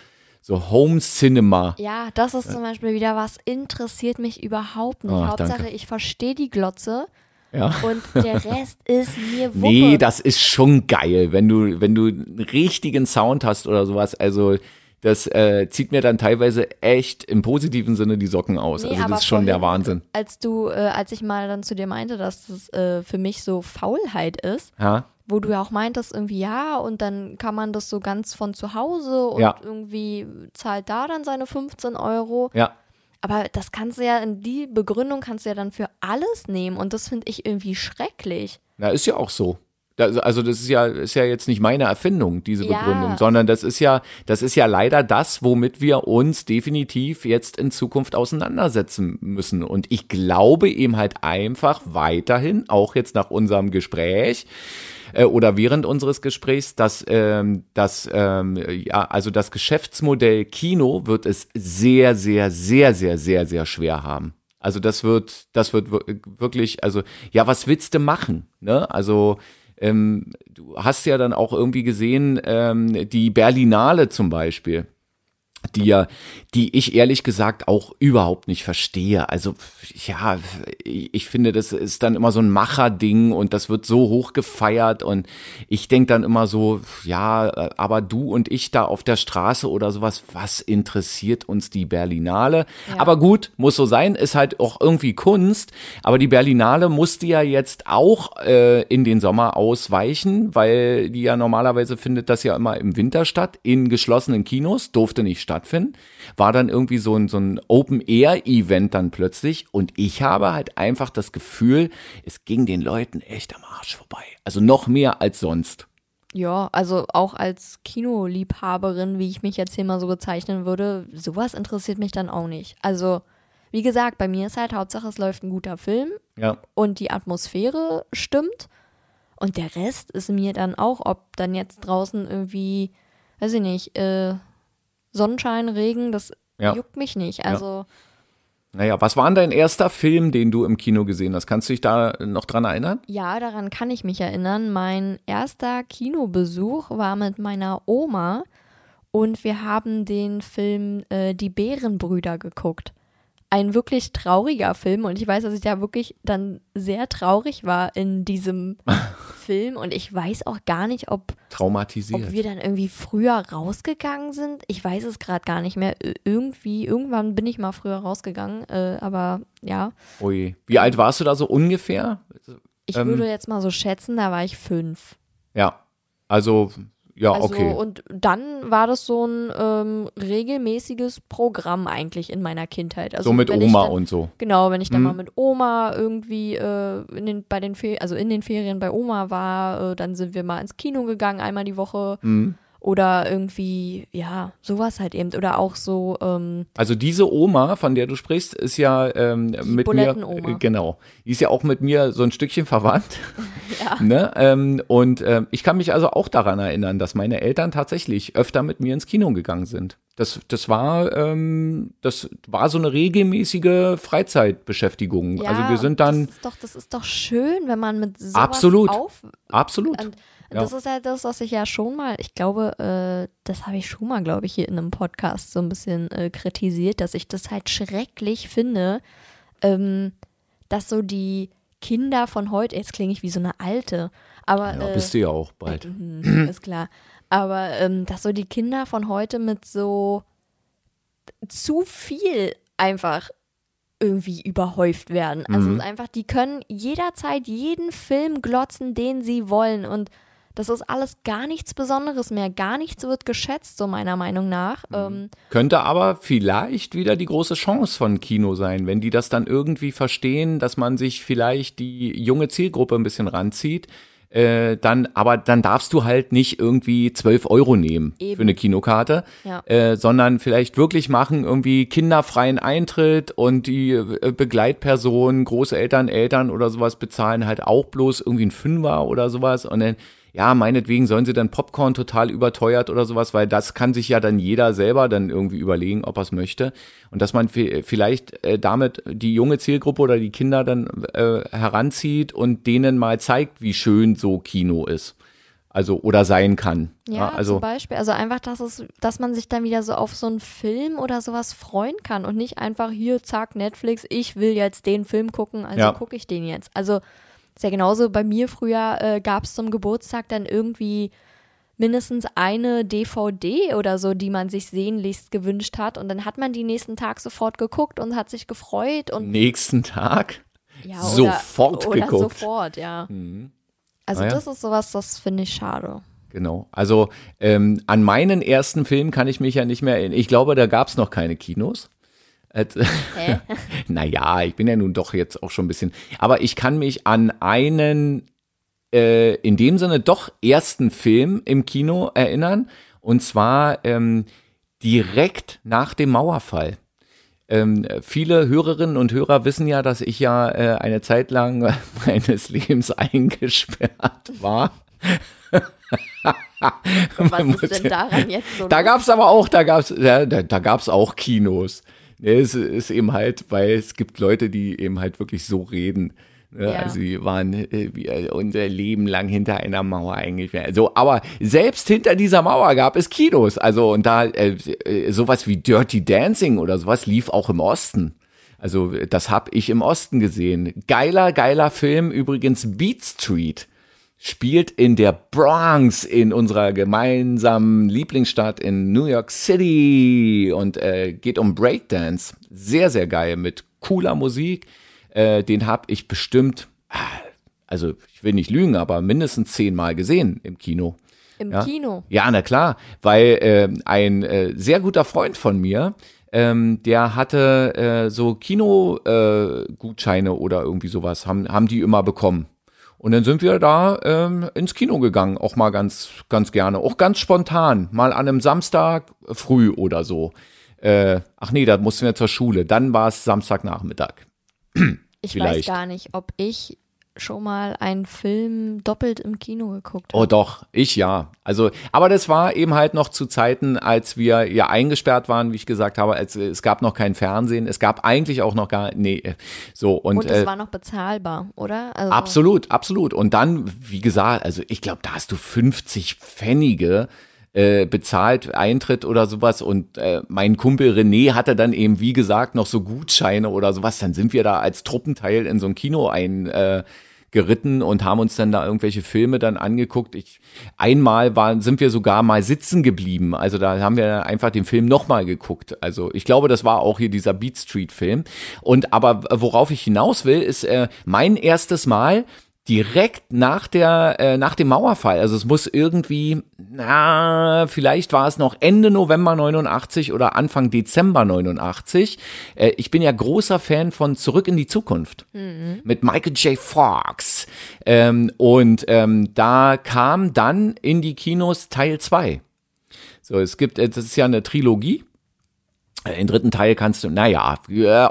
So Home Cinema. Ja, das ist zum Beispiel wieder was, interessiert mich überhaupt nicht. Ach, Hauptsache, danke. ich verstehe die Glotze Ja. und der Rest (laughs) ist mir Wuppe. Nee, das ist schon geil, wenn du, wenn du einen richtigen Sound hast oder sowas. Also das äh, zieht mir dann teilweise echt im positiven Sinne die Socken aus. Nee, also das ist schon der vorhin, Wahnsinn. Als du, äh, als ich mal dann zu dir meinte, dass das äh, für mich so Faulheit ist, Ja, wo du ja auch meintest, irgendwie ja, und dann kann man das so ganz von zu Hause und Ja. irgendwie zahlt da dann seine 15 Euro. ja. Aber das kannst du ja, in die Begründung kannst du ja dann für alles nehmen und das finde ich irgendwie schrecklich. Na, ist ja auch so. Also das ist ja, ist ja jetzt nicht meine Erfindung, diese Ja. Begründung, sondern das ist ja, das ist ja leider das, womit wir uns definitiv jetzt in Zukunft auseinandersetzen müssen. Und ich glaube eben halt einfach weiterhin, auch jetzt nach unserem Gespräch, äh, oder während unseres Gesprächs, dass ähm, das ähm, ja also das Geschäftsmodell Kino wird es sehr sehr sehr sehr sehr sehr schwer haben. Also das wird das wird wir- wirklich also ja was willst du machen ne also ähm, du hast ja dann auch irgendwie gesehen ähm, die Berlinale zum Beispiel die ja, die ich ehrlich gesagt auch überhaupt nicht verstehe. Also ja, ich finde, das ist dann immer so ein Macherding und das wird so hoch gefeiert und ich denke dann immer so, ja, aber du und ich da auf der Straße oder sowas, was interessiert uns die Berlinale? Ja. Aber gut, muss so sein, ist halt auch irgendwie Kunst, aber die Berlinale musste ja jetzt auch äh, in den Sommer ausweichen, weil die ja normalerweise findet das ja immer im Winter statt, in geschlossenen Kinos, durfte nicht stattfinden. War dann irgendwie so ein, so ein Open-Air-Event dann plötzlich und ich habe halt einfach das Gefühl, es ging den Leuten echt am Arsch vorbei. Also noch mehr als sonst. Ja, also auch als Kinoliebhaberin, wie ich mich jetzt hier mal so bezeichnen würde, sowas interessiert mich dann auch nicht. Also, wie gesagt, bei mir ist halt Hauptsache, es läuft ein guter Film Ja, und die Atmosphäre stimmt. Und der Rest ist mir dann auch, ob dann jetzt draußen irgendwie, weiß ich nicht, äh, Sonnenschein, Regen, das Ja. juckt mich nicht. Also, naja, was war denn dein erster Film, den du im Kino gesehen hast? Kannst du dich da noch dran erinnern? Ja, daran kann ich mich erinnern. Mein erster Kinobesuch war mit meiner Oma und wir haben den Film äh, Die Bärenbrüder geguckt. Ein wirklich trauriger Film und ich weiß, dass ich da wirklich dann sehr traurig war in diesem (laughs) Film und ich weiß auch gar nicht, ob, Traumatisiert. ob wir dann irgendwie früher rausgegangen sind. Ich weiß es gerade gar nicht mehr. Ir- Irgendwie, irgendwann bin ich mal früher rausgegangen, äh, aber ja, Ui. Wie alt warst du da so ungefähr? ich Ähm. würde jetzt mal so schätzen, da war ich fünf. Ja, also, ja, Also, okay. und dann war das so ein ähm, regelmäßiges Programm eigentlich in meiner Kindheit. Also so mit Oma dann, und so. Genau, wenn ich dann Mhm. mal mit Oma irgendwie äh, in den, bei den Ferien, also in den Ferien bei Oma war, äh, dann sind wir mal ins Kino gegangen, einmal die Woche. Mhm. Oder irgendwie, ja, sowas halt eben. Oder auch so, ähm, Also diese Oma, von der du sprichst, ist ja ähm, mit mir, äh, genau, die ist ja auch mit mir so ein Stückchen verwandt. (laughs) ja. Ne? Ähm, und ähm, ich kann mich also auch daran erinnern, dass meine Eltern tatsächlich öfter mit mir ins Kino gegangen sind. Das, das war, ähm, das war so eine regelmäßige Freizeitbeschäftigung. ja, also wir sind dann Das ist doch, das ist doch schön, wenn man mit sowas Absolut. auf, absolut. Und Ja. das ist ja das, was ich ja schon mal, ich glaube, äh, das habe ich schon mal, glaube ich, hier in einem Podcast so ein bisschen äh, kritisiert, dass ich das halt schrecklich finde, ähm, dass so die Kinder von heute, jetzt klinge ich wie so eine alte, aber Ja, äh, bist du ja auch bald. Mhm, ist klar. Aber ähm, dass so die Kinder von heute mit so zu viel einfach irgendwie überhäuft werden. Also Mhm. einfach, die können jederzeit jeden Film glotzen, den sie wollen. Und das ist alles gar nichts Besonderes mehr. Gar nichts wird geschätzt, so meiner Meinung nach. Mhm. Ähm, Könnte aber vielleicht wieder die große Chance von Kino sein, wenn die das dann irgendwie verstehen, dass man sich vielleicht die junge Zielgruppe ein bisschen ranzieht. Äh, dann, aber dann darfst du halt nicht irgendwie 12 Euro nehmen Eben. für eine Kinokarte, Ja. äh, sondern vielleicht wirklich machen irgendwie kinderfreien Eintritt und die äh, Begleitpersonen, Großeltern, Eltern oder sowas bezahlen halt auch bloß irgendwie ein Fünfer oder sowas und dann ja, meinetwegen sollen sie dann Popcorn total überteuert oder sowas, weil das kann sich ja dann jeder selber dann irgendwie überlegen, ob er es möchte. Und dass man vi- vielleicht äh, damit die junge Zielgruppe oder die Kinder dann äh, heranzieht und denen mal zeigt, wie schön so Kino ist. Also oder sein kann. Ja, also zum Beispiel. Also einfach, dass es, dass man sich dann wieder so auf so einen Film oder sowas freuen kann und nicht einfach hier, zack, Netflix, ich will jetzt den Film gucken, also Ja. gucke ich den jetzt. Also ist ja genauso bei mir früher äh, gab es zum Geburtstag dann irgendwie mindestens eine DVD oder so, die man sich sehnlichst gewünscht hat und dann hat man die nächsten Tag sofort geguckt und hat sich gefreut und nächsten Tag. ja, sofort oder, oder geguckt. sofort, ja. Also Ah ja. das ist sowas, das finde ich schade. Genau. Also ähm, an meinen ersten Film kann ich mich ja nicht mehr erinnern. Ich glaube, da gab es noch keine Kinos. Äh, (laughs) Hä? naja, ich bin ja nun doch jetzt auch schon ein bisschen. Aber ich kann mich an einen äh, in dem Sinne doch ersten Film im Kino erinnern. Und zwar ähm, direkt nach dem Mauerfall. Ähm, viele Hörerinnen und Hörer wissen ja, dass ich ja äh, eine Zeit lang (laughs) meines Lebens eingesperrt war. Was (laughs) ist denn daran jetzt so? Da gab es aber auch, da gab es ja, da, da gab's auch Kinos. Nee, es ist eben halt, weil es gibt Leute, die eben halt wirklich so reden. Ja, ja. Also die waren äh, äh, unser Leben lang hinter einer Mauer eingesperrt. So, aber selbst hinter dieser Mauer gab es Kinos. Also und da äh, äh sowas wie Dirty Dancing oder sowas lief auch im Osten. Also das habe ich im Osten gesehen. Geiler, geiler Film übrigens Beat Street spielt in der Bronx, in unserer gemeinsamen Lieblingsstadt in New York City und äh, geht um Breakdance. Sehr, sehr geil mit cooler Musik. Äh, den habe ich bestimmt, ah, also ich will nicht lügen, aber mindestens zehnmal gesehen im Kino. Im ja? Kino? Ja, na klar, weil äh, ein sehr guter Freund von mir, ähm, der hatte äh, so Kino-Gutscheine äh, oder irgendwie sowas, haben, haben die immer bekommen. Und dann sind wir da ähm, ins Kino gegangen, auch mal ganz, ganz gerne, auch ganz spontan, mal an einem Samstag früh oder so. Äh, ach nee, da mussten wir zur Schule. Dann war es Samstagnachmittag. Ich weiß gar nicht, ob ich schon mal einen Film doppelt im Kino geguckt habe. Oh doch, ich ja. Also, aber das war eben halt noch zu Zeiten, als wir ja eingesperrt waren, wie ich gesagt habe, als, es gab noch kein Fernsehen, es gab eigentlich auch noch gar, nee, so und. Und es äh, war noch bezahlbar, oder? Also, absolut, absolut. Und dann, wie gesagt, also ich glaube, da hast du 50 Pfennige äh, bezahlt Eintritt oder sowas und äh, mein Kumpel René hatte dann eben wie gesagt noch so Gutscheine oder sowas, dann sind wir da als Truppenteil in so ein Kino ein äh, geritten und haben uns dann da irgendwelche Filme dann angeguckt. Ich, einmal waren, sind wir sogar mal sitzen geblieben. Also da haben wir einfach den Film nochmal geguckt. Also ich glaube, das war auch hier dieser Beat Street Film. Und aber worauf ich hinaus will, ist äh, mein erstes Mal direkt nach der äh, nach dem Mauerfall. Also es muss irgendwie, na, vielleicht war es noch Ende November 89 oder Anfang Dezember 89. Äh, ich bin ja großer Fan von Zurück in die Zukunft mhm. mit Michael J. Fox. Ähm, und ähm, da kam dann in die Kinos Teil 2. So, es gibt, äh, das ist ja eine Trilogie. Äh, den dritten Teil kannst du, naja,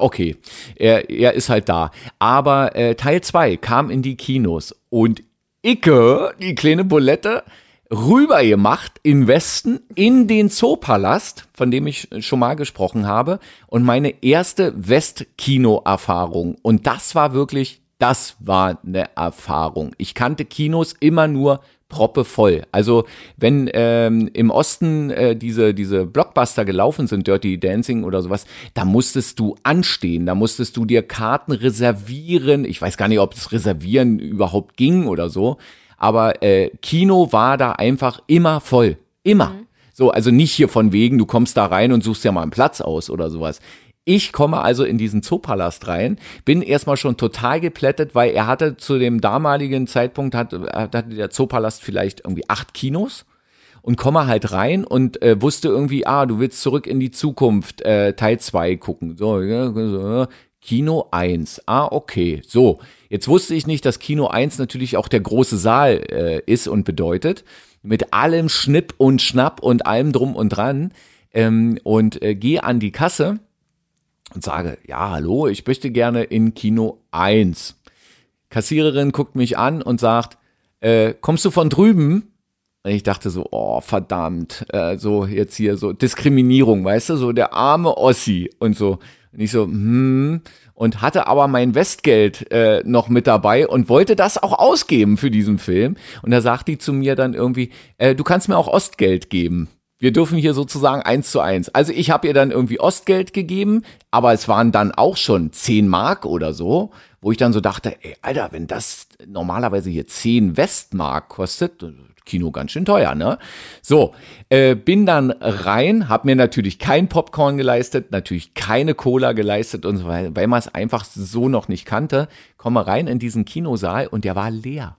okay, er, er ist halt da. Aber äh, Teil 2 kam in die Kinos und Icke, die kleine Bulette, rüber gemacht in Westen in den Zoopalast, von dem ich schon mal gesprochen habe, und meine erste Westkino-Erfahrung. Und das war wirklich, das war eine Erfahrung. Ich kannte Kinos immer nur proppe voll. Also wenn ähm, im Osten äh, diese, diese Blockbuster gelaufen sind, Dirty Dancing oder sowas, da musstest du anstehen, da musstest du dir Karten reservieren. Ich weiß gar nicht, ob das Reservieren überhaupt ging oder so. Aber äh, Kino war da einfach immer voll. Immer. Mhm. So, also nicht hier von wegen, du kommst da rein und suchst ja mal einen Platz aus oder sowas. Ich komme also in diesen Zoopalast rein, bin erstmal schon total geplättet, weil er hatte zu dem damaligen Zeitpunkt, hat, hatte der Zoopalast vielleicht irgendwie acht Kinos und komme halt rein und äh, wusste irgendwie, ah, du willst zurück in die Zukunft, äh, Teil 2 gucken. So, ja, so, Kino 1. Ah, okay. So, jetzt wusste ich nicht, dass Kino 1 natürlich auch der große Saal äh, ist und bedeutet. Mit allem Schnipp und Schnapp und allem drum und dran. Ähm, und äh, gehe an die Kasse und sage, ja, hallo, ich möchte gerne in Kino 1. Kassiererin guckt mich an und sagt, äh, kommst du von drüben? Und ich dachte so, oh, verdammt, äh, so jetzt hier so Diskriminierung, weißt du, so der arme Ossi und so. Und ich so, hm, und hatte aber mein Westgeld äh, noch mit dabei und wollte das auch ausgeben für diesen Film. Und da sagt die zu mir dann irgendwie, äh, du kannst mir auch Ostgeld geben. Wir dürfen hier sozusagen eins zu eins. Also ich habe ihr dann irgendwie Ostgeld gegeben, aber es waren dann auch schon 10 Mark oder so, wo ich dann so dachte, ey, Alter, wenn das normalerweise hier 10 Westmark kostet, Kino ganz schön teuer, ne? So, äh, bin dann rein, hab mir natürlich kein Popcorn geleistet, natürlich keine Cola geleistet und so weiter, weil man es einfach so noch nicht kannte. Komme rein in diesen Kinosaal und der war leer.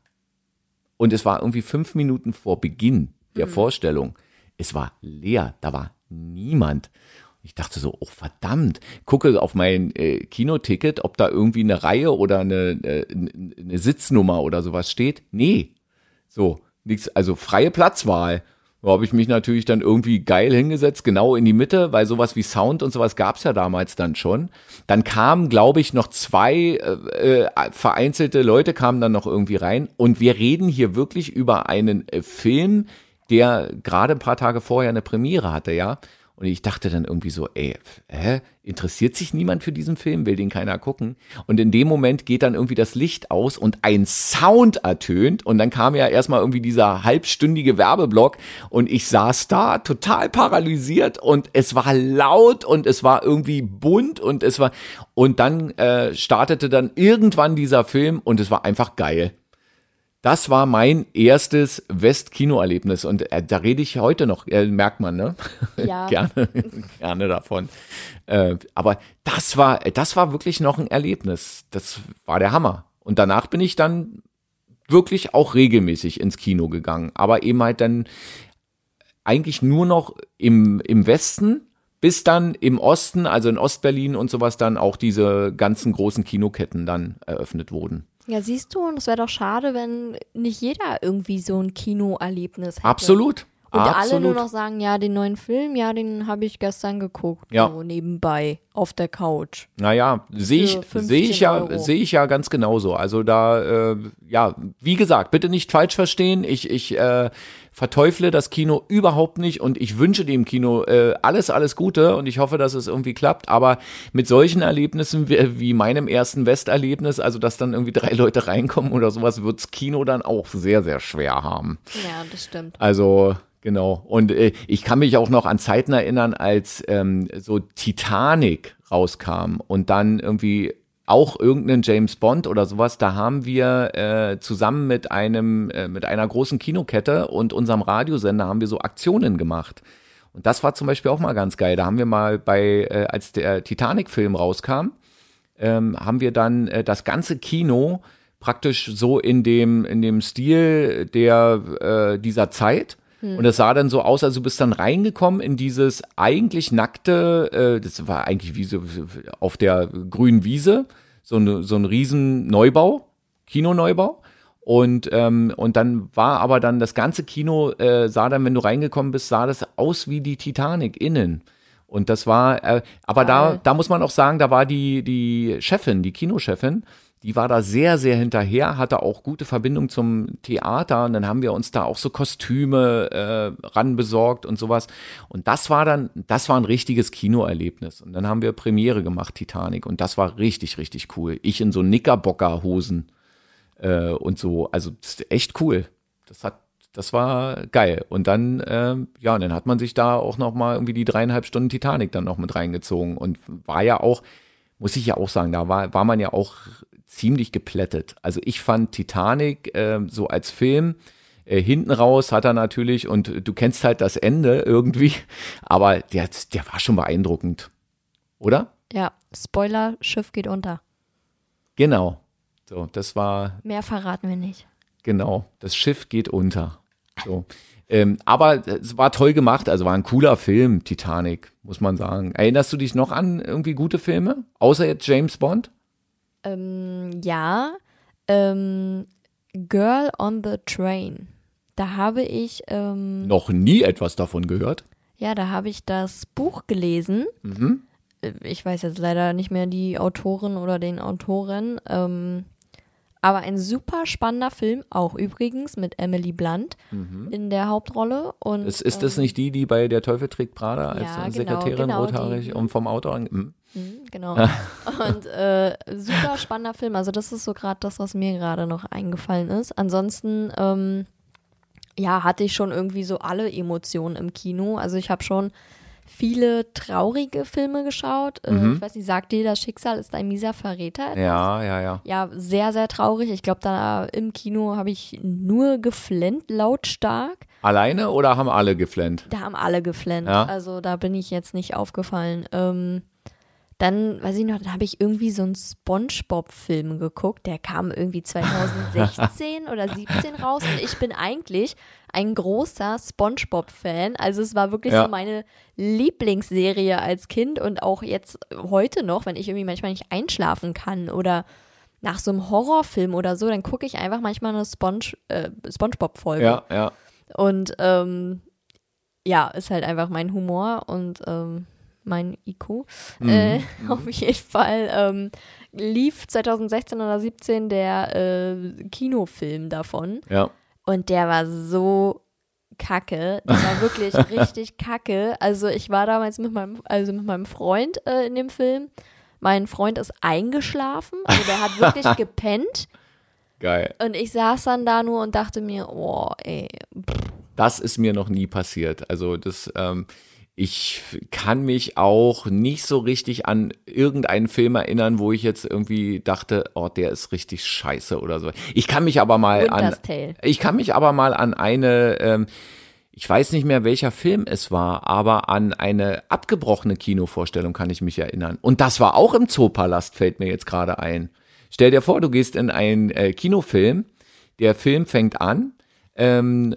Und es war irgendwie fünf Minuten vor Beginn der mhm. Vorstellung. Es war leer, da war niemand. Ich dachte so, oh verdammt, gucke auf mein äh, Kinoticket, ob da irgendwie eine Reihe oder eine, äh, eine Sitznummer oder sowas steht. Nee, So, nichts, also freie Platzwahl. Da habe ich mich natürlich dann irgendwie geil hingesetzt, genau in die Mitte, weil sowas wie Sound und sowas gab es ja damals dann schon. Dann kamen, glaube ich, noch zwei äh, äh, vereinzelte Leute kamen dann noch irgendwie rein. Und wir reden hier wirklich über einen äh, Film, der gerade ein paar Tage vorher eine Premiere hatte, ja. Und ich dachte dann irgendwie so, ey, hä? interessiert sich niemand für diesen Film, will den keiner gucken. Und in dem Moment geht dann irgendwie das Licht aus und ein Sound ertönt. Und dann kam ja erstmal irgendwie dieser halbstündige Werbeblock und ich saß da total paralysiert und es war laut und es war irgendwie bunt und es war, und dann äh, startete dann irgendwann dieser Film und es war einfach geil. Das war mein erstes West-Kino-Erlebnis und äh, da rede ich heute noch, äh, merkt man, ne? (laughs) Ja. gerne, gerne davon. Äh, aber das war, das war wirklich noch ein Erlebnis. Das war der Hammer. Und danach bin ich dann wirklich auch regelmäßig ins Kino gegangen, aber eben halt dann eigentlich nur noch im, im Westen, bis dann im Osten, also in Ostberlin und sowas, dann auch diese ganzen großen Kinoketten dann eröffnet wurden. Ja, siehst du, und es wäre doch schade, wenn nicht jeder irgendwie so ein Kinoerlebnis hätte. Absolut. Und alle Absolut. nur noch sagen, ja, den neuen Film, ja, den habe ich gestern geguckt. Ja. So nebenbei auf der Couch. Naja, sehe ich, Für 15 sehe ich ja, sehe ich ja ganz genauso. Also da, äh, ja, wie gesagt, bitte nicht falsch verstehen. Ich, ich äh, verteufle das Kino überhaupt nicht und ich wünsche dem Kino äh, alles, alles Gute und ich hoffe, dass es irgendwie klappt. Aber mit solchen Erlebnissen wie, wie meinem ersten Westerlebnis, also dass dann irgendwie drei (laughs) Leute reinkommen oder sowas, wirds Kino dann auch sehr, sehr schwer haben. Ja, das stimmt. Also genau. Und äh, ich kann mich auch noch an Zeiten erinnern, als ähm, so Titanic rauskam und dann irgendwie auch irgendeinen James Bond oder sowas, da haben wir äh, zusammen mit einem äh, mit einer großen Kinokette und unserem Radiosender haben wir so Aktionen gemacht. Und das war zum Beispiel auch mal ganz geil. Da haben wir mal bei, äh, als der Titanic-Film rauskam, ähm, haben wir dann äh, das ganze Kino praktisch so in dem, in dem Stil der, äh, dieser Zeit. Und es sah dann so aus, als du bist dann reingekommen in dieses eigentlich nackte, äh, das war eigentlich wie so auf der grünen Wiese, so, eine, so ein riesen Neubau, Kinoneubau. Und, ähm, und dann war aber dann das ganze Kino, äh, sah dann, wenn du reingekommen bist, sah das aus wie die Titanic innen. Und das war, äh, aber da, da muss man auch sagen, da war die, die Chefin, die Kinochefin, die war da sehr, sehr hinterher, hatte auch gute Verbindung zum Theater und dann haben wir uns da auch so Kostüme äh, ran besorgt und sowas. Und das war dann, das war ein richtiges Kinoerlebnis. Und dann haben wir Premiere gemacht, Titanic. Und das war richtig, richtig cool. Ich in so Knickerbocker-Hosen äh, und so. Also echt cool. Das hat, das war geil. Und dann, ähm, ja, dann hat man sich da auch noch mal irgendwie die dreieinhalb Stunden Titanic dann noch mit reingezogen und war ja auch, muss ich ja auch sagen, da war, war man ja auch ziemlich geplättet. Also ich fand Titanic äh, so als Film äh, hinten raus hat er natürlich und du kennst halt das Ende irgendwie, (laughs) aber der, der war schon beeindruckend, oder? Ja, Spoiler, Schiff geht unter. Genau. So, das war Mehr verraten wir nicht. Genau, das Schiff geht unter. So. Ähm, aber es war toll gemacht, also war ein cooler Film, Titanic, muss man sagen. Erinnerst du dich noch an irgendwie gute Filme? Außer jetzt James Bond? Ähm, ja, ähm, Girl on the Train. Da habe ich, ähm, Noch nie etwas davon gehört. ja, da habe ich das Buch gelesen. Mhm. Äh, Ich weiß jetzt leider nicht mehr die Autorin oder den Autoren. Ähm, aber ein super spannender Film, auch übrigens mit Emily Blunt in der Hauptrolle. Und, Mhm. Ist, ist das ähm, nicht die, die bei Der Teufel trägt Prada als Ja, genau, Sekretärin genau, rothaarig die. und vom Auto an? Mhm. Mhm, genau. Und äh, super spannender Film. Also das ist so gerade das, was mir gerade noch eingefallen ist. Ansonsten, ähm, ja, hatte ich schon irgendwie so alle Emotionen im Kino. Also ich habe schon viele traurige Filme geschaut. Äh, ich weiß nicht, sagt dir, das Schicksal ist ein mieser Verräter? etwas? Ja, ja, ja. Ja, sehr, sehr traurig. Ich glaube, da im Kino habe ich nur geflennt, lautstark. Alleine oder haben alle geflennt? Da haben alle geflennt. Ja. Also da bin ich jetzt nicht aufgefallen. Ähm, dann, weiß ich noch, dann habe ich irgendwie so einen Spongebob-Film geguckt. Der kam irgendwie 2016 (laughs) oder 17 raus. Und ich bin eigentlich ein großer Spongebob-Fan. Also es war wirklich Ja. so meine Lieblingsserie als Kind und auch jetzt heute noch, wenn ich irgendwie manchmal nicht einschlafen kann oder nach so einem Horrorfilm oder so, dann gucke ich einfach manchmal eine Sponge, äh, Spongebob-Folge. Ja, ja. Und ähm, ja, ist halt einfach mein Humor und ähm, mein IQ. Mhm. Äh, auf jeden Fall ähm, lief 2016 oder 17 der äh, Kinofilm davon. Ja. Und der war so kacke. Der war wirklich (laughs) richtig kacke. Also ich war damals mit meinem, also mit meinem Freund äh, in dem Film. Mein Freund ist eingeschlafen, also der hat wirklich (laughs) gepennt. Geil. Und ich saß dann da nur und dachte mir, oh, ey, Das ist mir noch nie passiert. Also das, ähm, ich kann mich auch nicht so richtig an irgendeinen Film erinnern, wo ich jetzt irgendwie dachte, oh, der ist richtig scheiße oder so. Ich kann mich aber mal an, ich kann mich aber mal an eine, ähm, ich weiß nicht mehr, welcher Film es war, aber an eine abgebrochene Kinovorstellung kann ich mich erinnern. Und das war auch im Zoopalast, fällt mir jetzt gerade ein. Stell dir vor, du gehst in einen äh, Kinofilm, der Film fängt an, ähm,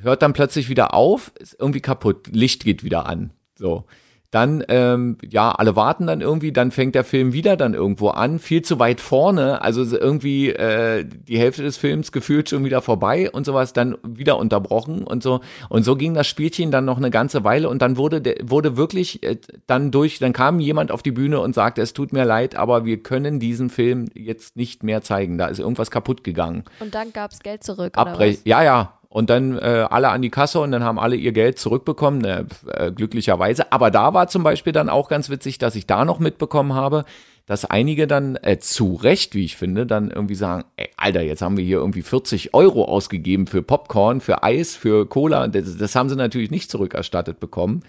hört dann plötzlich wieder auf, ist irgendwie kaputt, Licht geht wieder an. So. Dann, ähm, ja, alle warten dann irgendwie, dann fängt der Film wieder dann irgendwo an, viel zu weit vorne, also so irgendwie äh, die Hälfte des Films gefühlt schon wieder vorbei und sowas, dann wieder unterbrochen und so. Und so ging das Spielchen dann noch eine ganze Weile und dann wurde, der, wurde wirklich äh, dann durch, dann kam jemand auf die Bühne und sagte, es tut mir leid, aber wir können diesen Film jetzt nicht mehr zeigen, da ist irgendwas kaputt gegangen. Und dann gab es Geld zurück, oder Abbrechen. was? Ja, ja. Und dann äh, alle an die Kasse und dann haben alle ihr Geld zurückbekommen, äh, äh, glücklicherweise. Aber da war zum Beispiel dann auch ganz witzig, dass ich da noch mitbekommen habe, dass einige dann äh, zu Recht, wie ich finde, dann irgendwie sagen, ey, Alter, jetzt haben wir hier irgendwie 40 Euro ausgegeben für Popcorn, für Eis, für Cola. Das, das haben sie natürlich nicht zurückerstattet bekommen.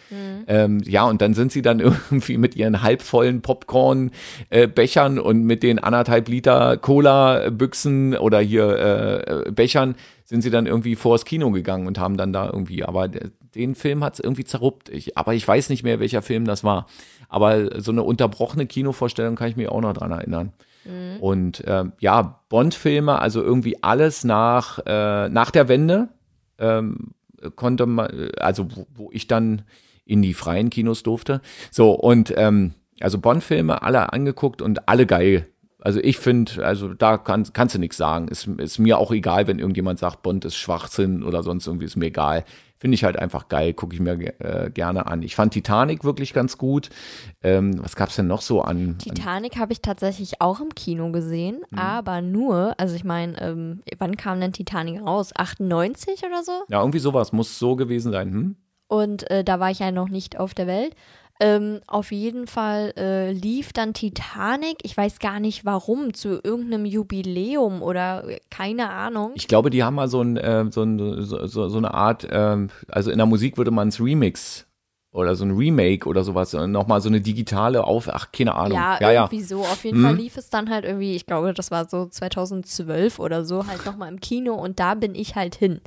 Ähm, ja, und dann sind sie dann (laughs) irgendwie mit ihren halbvollen Popcorn-Bechern und mit den anderthalb Liter Cola-Büchsen oder hier äh, äh, Bechern sind sie dann irgendwie vors Kino gegangen und haben dann da irgendwie, aber de- den Film hat es irgendwie zerruppt. Ich, aber ich weiß nicht mehr, welcher Film das war. Aber so eine unterbrochene Kinovorstellung kann ich mich auch noch dran erinnern. Und ähm, ja, Bond-Filme, also irgendwie alles nach, äh, nach der Wende ähm, konnte man, also wo, wo ich dann in die freien Kinos durfte. So, und ähm, also Bond-Filme alle angeguckt und alle geil. Also ich finde, also da kann, kannst du nichts sagen. Ist, ist mir auch egal, wenn irgendjemand sagt, Bond ist Schwachsinn oder sonst irgendwie, ist mir egal. Finde ich halt einfach geil, gucke ich mir äh, gerne an. Ich fand Titanic wirklich ganz gut. Ähm, was gab's denn noch so an? an Titanic habe ich tatsächlich auch im Kino gesehen, Mhm. aber nur, also ich meine, ähm, wann kam denn Titanic raus? 98 oder so? ja, irgendwie sowas muss so gewesen sein. Hm? Und äh, da war ich ja noch nicht auf der Welt. Ähm, auf jeden Fall äh, lief dann Titanic, ich weiß gar nicht warum, zu irgendeinem Jubiläum oder äh, keine Ahnung. Ich glaube, die haben mal so, ein, äh, so, ein, so, so eine Art, ähm, also in der Musik würde man es Remix oder so ein Remake oder sowas, äh, nochmal so eine digitale Auf, ach, keine Ahnung. Ja, ja, ja. irgendwie so. Auf jeden Mhm. Fall lief es dann halt irgendwie, ich glaube, das war so 2012 oder so, halt nochmal im Kino und da bin ich halt hin.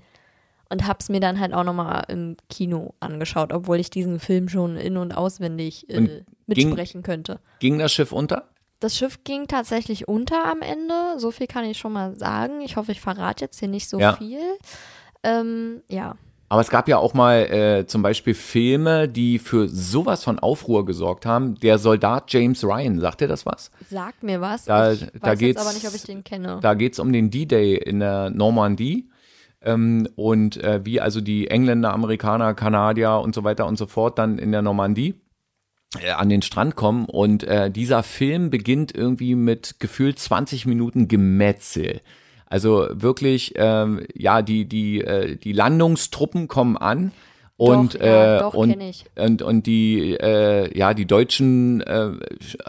Und hab's mir dann halt auch nochmal im Kino angeschaut, obwohl ich diesen Film schon in- und auswendig äh, Und ging- mitsprechen könnte. Ging das Schiff unter? Das Schiff ging tatsächlich unter am Ende. So viel kann ich schon mal sagen. Ich hoffe, ich verrate jetzt hier nicht so Ja. viel. Ähm, ja. Aber es gab ja auch mal äh, zum Beispiel Filme, die für sowas von Aufruhr gesorgt haben. Der Soldat James Ryan, sagt ihr das was? Sagt mir was. Da- ich da weiß geht's- aber nicht, ob ich den kenne. Da geht's um den D-Day in der Normandie. Ähm, und äh, wie also die Engländer, Amerikaner, Kanadier und so weiter und so fort dann in der Normandie äh, an den Strand kommen. Und äh, dieser Film beginnt irgendwie mit gefühlt 20 Minuten Gemetzel. Also wirklich, ähm, ja, die, die, äh, die Landungstruppen kommen an. Und, Doch, ja, äh, doch, und, ich. und, und die, äh, ja, die Deutschen äh,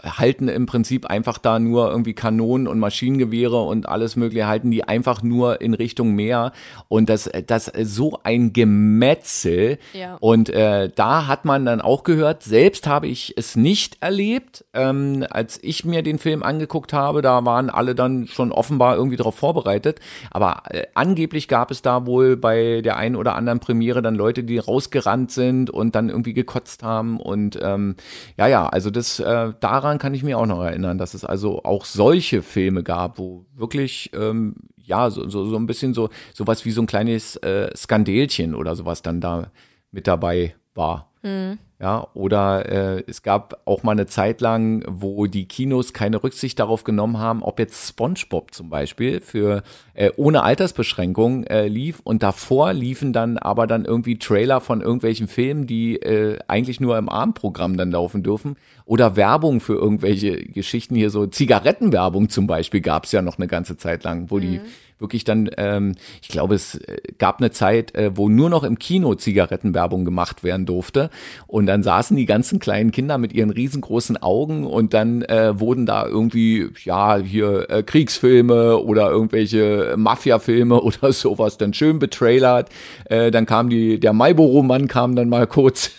halten im Prinzip einfach da nur irgendwie Kanonen und Maschinengewehre und alles Mögliche, halten die einfach nur in Richtung Meer. Und das, das so ein Gemetzel. Ja. Und äh, da hat man dann auch gehört, selbst habe ich es nicht erlebt. Ähm, als ich mir den Film angeguckt habe, da waren alle dann schon offenbar irgendwie darauf vorbereitet. Aber äh, angeblich gab es da wohl bei der einen oder anderen Premiere dann Leute, die rausgerannt sind und dann irgendwie gekotzt haben. Und ähm, ja, ja, also das äh, daran kann ich mich auch noch erinnern, dass es also auch solche Filme gab, wo wirklich ähm, ja so, so, so ein bisschen so sowas wie so ein kleines äh, Skandelchen oder sowas dann da mit dabei war. Ja, Ja, oder äh, es gab auch mal eine Zeit lang, wo die Kinos keine Rücksicht darauf genommen haben, ob jetzt SpongeBob zum Beispiel für äh, ohne Altersbeschränkung äh, lief. Und davor liefen dann aber dann irgendwie Trailer von irgendwelchen Filmen, die äh, eigentlich nur im Abendprogramm dann laufen dürfen. Oder Werbung für irgendwelche Geschichten. Hier so Zigarettenwerbung zum Beispiel gab es ja noch eine ganze Zeit lang, wo die wirklich dann, ähm, ich glaube, es äh, gab eine Zeit, äh, wo nur noch im Kino Zigarettenwerbung gemacht werden durfte. Und dann saßen die ganzen kleinen Kinder mit ihren riesengroßen Augen und dann äh, wurden da irgendwie, ja, hier äh, Kriegsfilme oder irgendwelche Mafia-Filme (laughs) oder sowas dann schön betrailert. Äh, dann kam die, der Marlboro-Mann kam dann mal kurz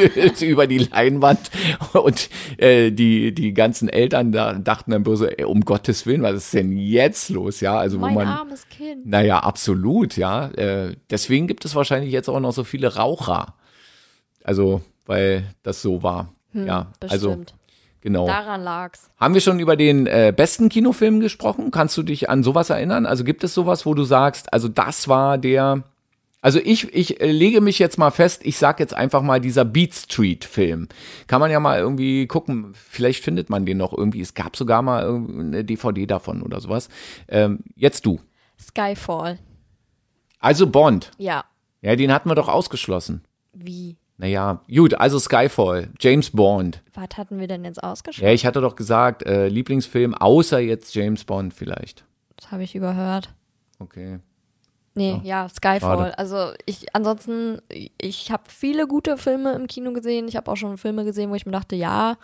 (laughs) über die Leinwand und äh, die, die ganzen Eltern da dachten dann böse, ey, um Gottes Willen, was ist denn jetzt los? Ja, also wo Mein man. Armes Kind. Naja, absolut, ja. Äh, deswegen gibt es wahrscheinlich jetzt auch noch so viele Raucher. Also, weil das so war. ja, also Bestimmt. genau. Daran lag's. Haben wir schon über den äh, besten Kinofilm gesprochen? Kannst du dich an sowas erinnern? Also gibt es sowas, wo du sagst, also das war der. Also ich, ich äh, lege mich jetzt mal fest, ich sag jetzt einfach mal dieser Beat Street Film. Kann man ja mal irgendwie gucken, vielleicht findet man den noch irgendwie. Es gab sogar mal eine DVD davon oder sowas. Ähm, jetzt du. Skyfall. Also Bond. Ja. Ja, den hatten wir doch ausgeschlossen. Wie? Naja, gut, also Skyfall, James Bond. Was hatten wir denn jetzt ausgeschlossen? Ja, ich hatte doch gesagt, äh, Lieblingsfilm, außer jetzt James Bond vielleicht. Das habe ich überhört. Okay. Nee, ja, Skyfall. schade. Also ich ansonsten, ich habe viele gute Filme im Kino gesehen. Ich habe auch schon Filme gesehen, wo ich mir dachte, ja,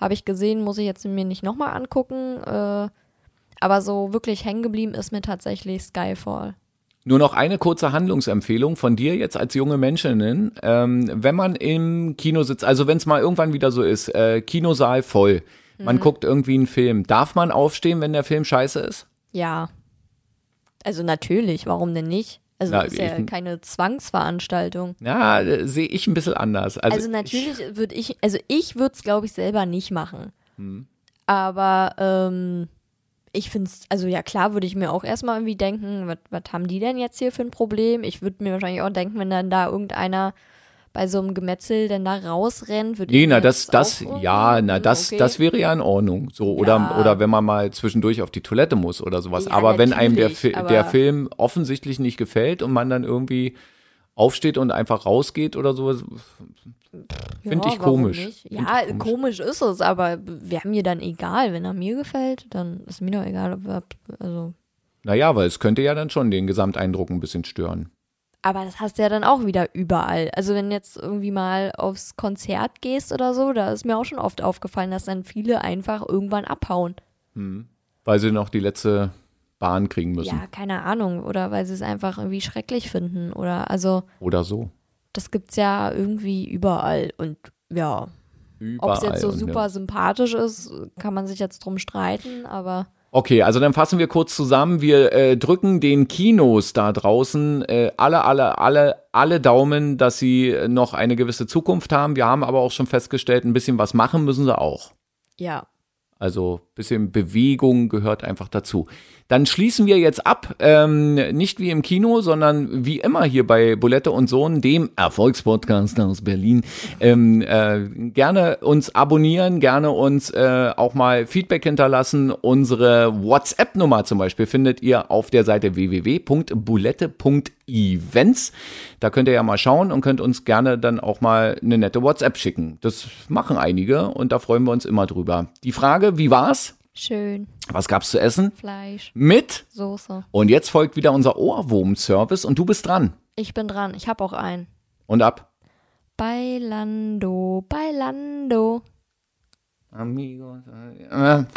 habe ich gesehen, muss ich jetzt mir nicht nochmal angucken. Äh, aber so wirklich hängen geblieben ist mir tatsächlich Skyfall. Nur noch eine kurze Handlungsempfehlung von dir jetzt als junge Menschenin. Ähm, wenn man im Kino sitzt, also wenn es mal irgendwann wieder so ist, äh, Kinosaal voll, man Mhm. guckt irgendwie einen Film, darf man aufstehen, wenn der Film scheiße ist? Ja. Also natürlich, warum denn nicht? Also Na, ist ja ich- keine Zwangsveranstaltung. Ja, äh, sehe ich ein bisschen anders. Also, Also, natürlich würde ich, also ich würde es, glaube ich, selber nicht machen. Hm. Aber ähm, ich finde es, also ja klar würde ich mir auch erstmal irgendwie denken, was haben die denn jetzt hier für ein Problem? Ich würde mir wahrscheinlich auch denken, wenn dann da irgendeiner bei so einem Gemetzel denn da rausrennt, würde ich Nee, mir na das, das, auch ja, na das, okay. das wäre ja in Ordnung. So oder Ja. oder wenn man mal zwischendurch auf die Toilette muss oder sowas. Ja, aber wenn einem der, Fi der Film offensichtlich nicht gefällt und man dann irgendwie aufsteht und einfach rausgeht oder sowas, finde Ja, ich komisch. Find Ja, ich komisch. komisch ist es, aber wäre mir dann egal. Wenn er mir gefällt, dann ist mir doch egal, ob er, also. Naja, weil es könnte ja dann schon den Gesamteindruck ein bisschen stören. Aber das hast du ja dann auch wieder überall. Also wenn jetzt irgendwie mal aufs Konzert gehst oder so, da ist mir auch schon oft aufgefallen, dass dann viele einfach irgendwann abhauen. Weil sie noch die letzte Bahn kriegen müssen. Ja, keine Ahnung. Oder weil sie es einfach irgendwie schrecklich finden. Oder also, Oder so. Das gibt's ja irgendwie überall. Und ja, ob es jetzt so super ja. sympathisch ist, kann man sich jetzt drum streiten, aber. Okay, also dann fassen wir kurz zusammen. Wir äh, drücken den Kinos da draußen äh, alle, alle, alle, alle Daumen, dass sie noch eine gewisse Zukunft haben. Wir haben aber auch schon festgestellt, ein bisschen was machen müssen sie auch. Ja, Also bisschen Bewegung gehört einfach dazu. Dann schließen wir jetzt ab, ähm, nicht wie im Kino, sondern wie immer hier bei Bulette und Sohn, dem Erfolgspodcast aus Berlin. Ähm, äh, gerne uns abonnieren, gerne uns äh, auch mal Feedback hinterlassen. Unsere WhatsApp-Nummer zum Beispiel findet ihr auf der Seite www.bulette.events. Da könnt ihr ja mal schauen und könnt uns gerne dann auch mal eine nette WhatsApp schicken. Das machen einige und da freuen wir uns immer drüber. Die Frage, wie war's? Schön. Was gab's zu essen? Fleisch, Mit. Soße. Und jetzt folgt wieder unser Ohrwurm-Service und du bist dran. Ich bin dran. Ich habe auch einen. Und ab. Bailando, bailando. Amigos. Äh, (laughs)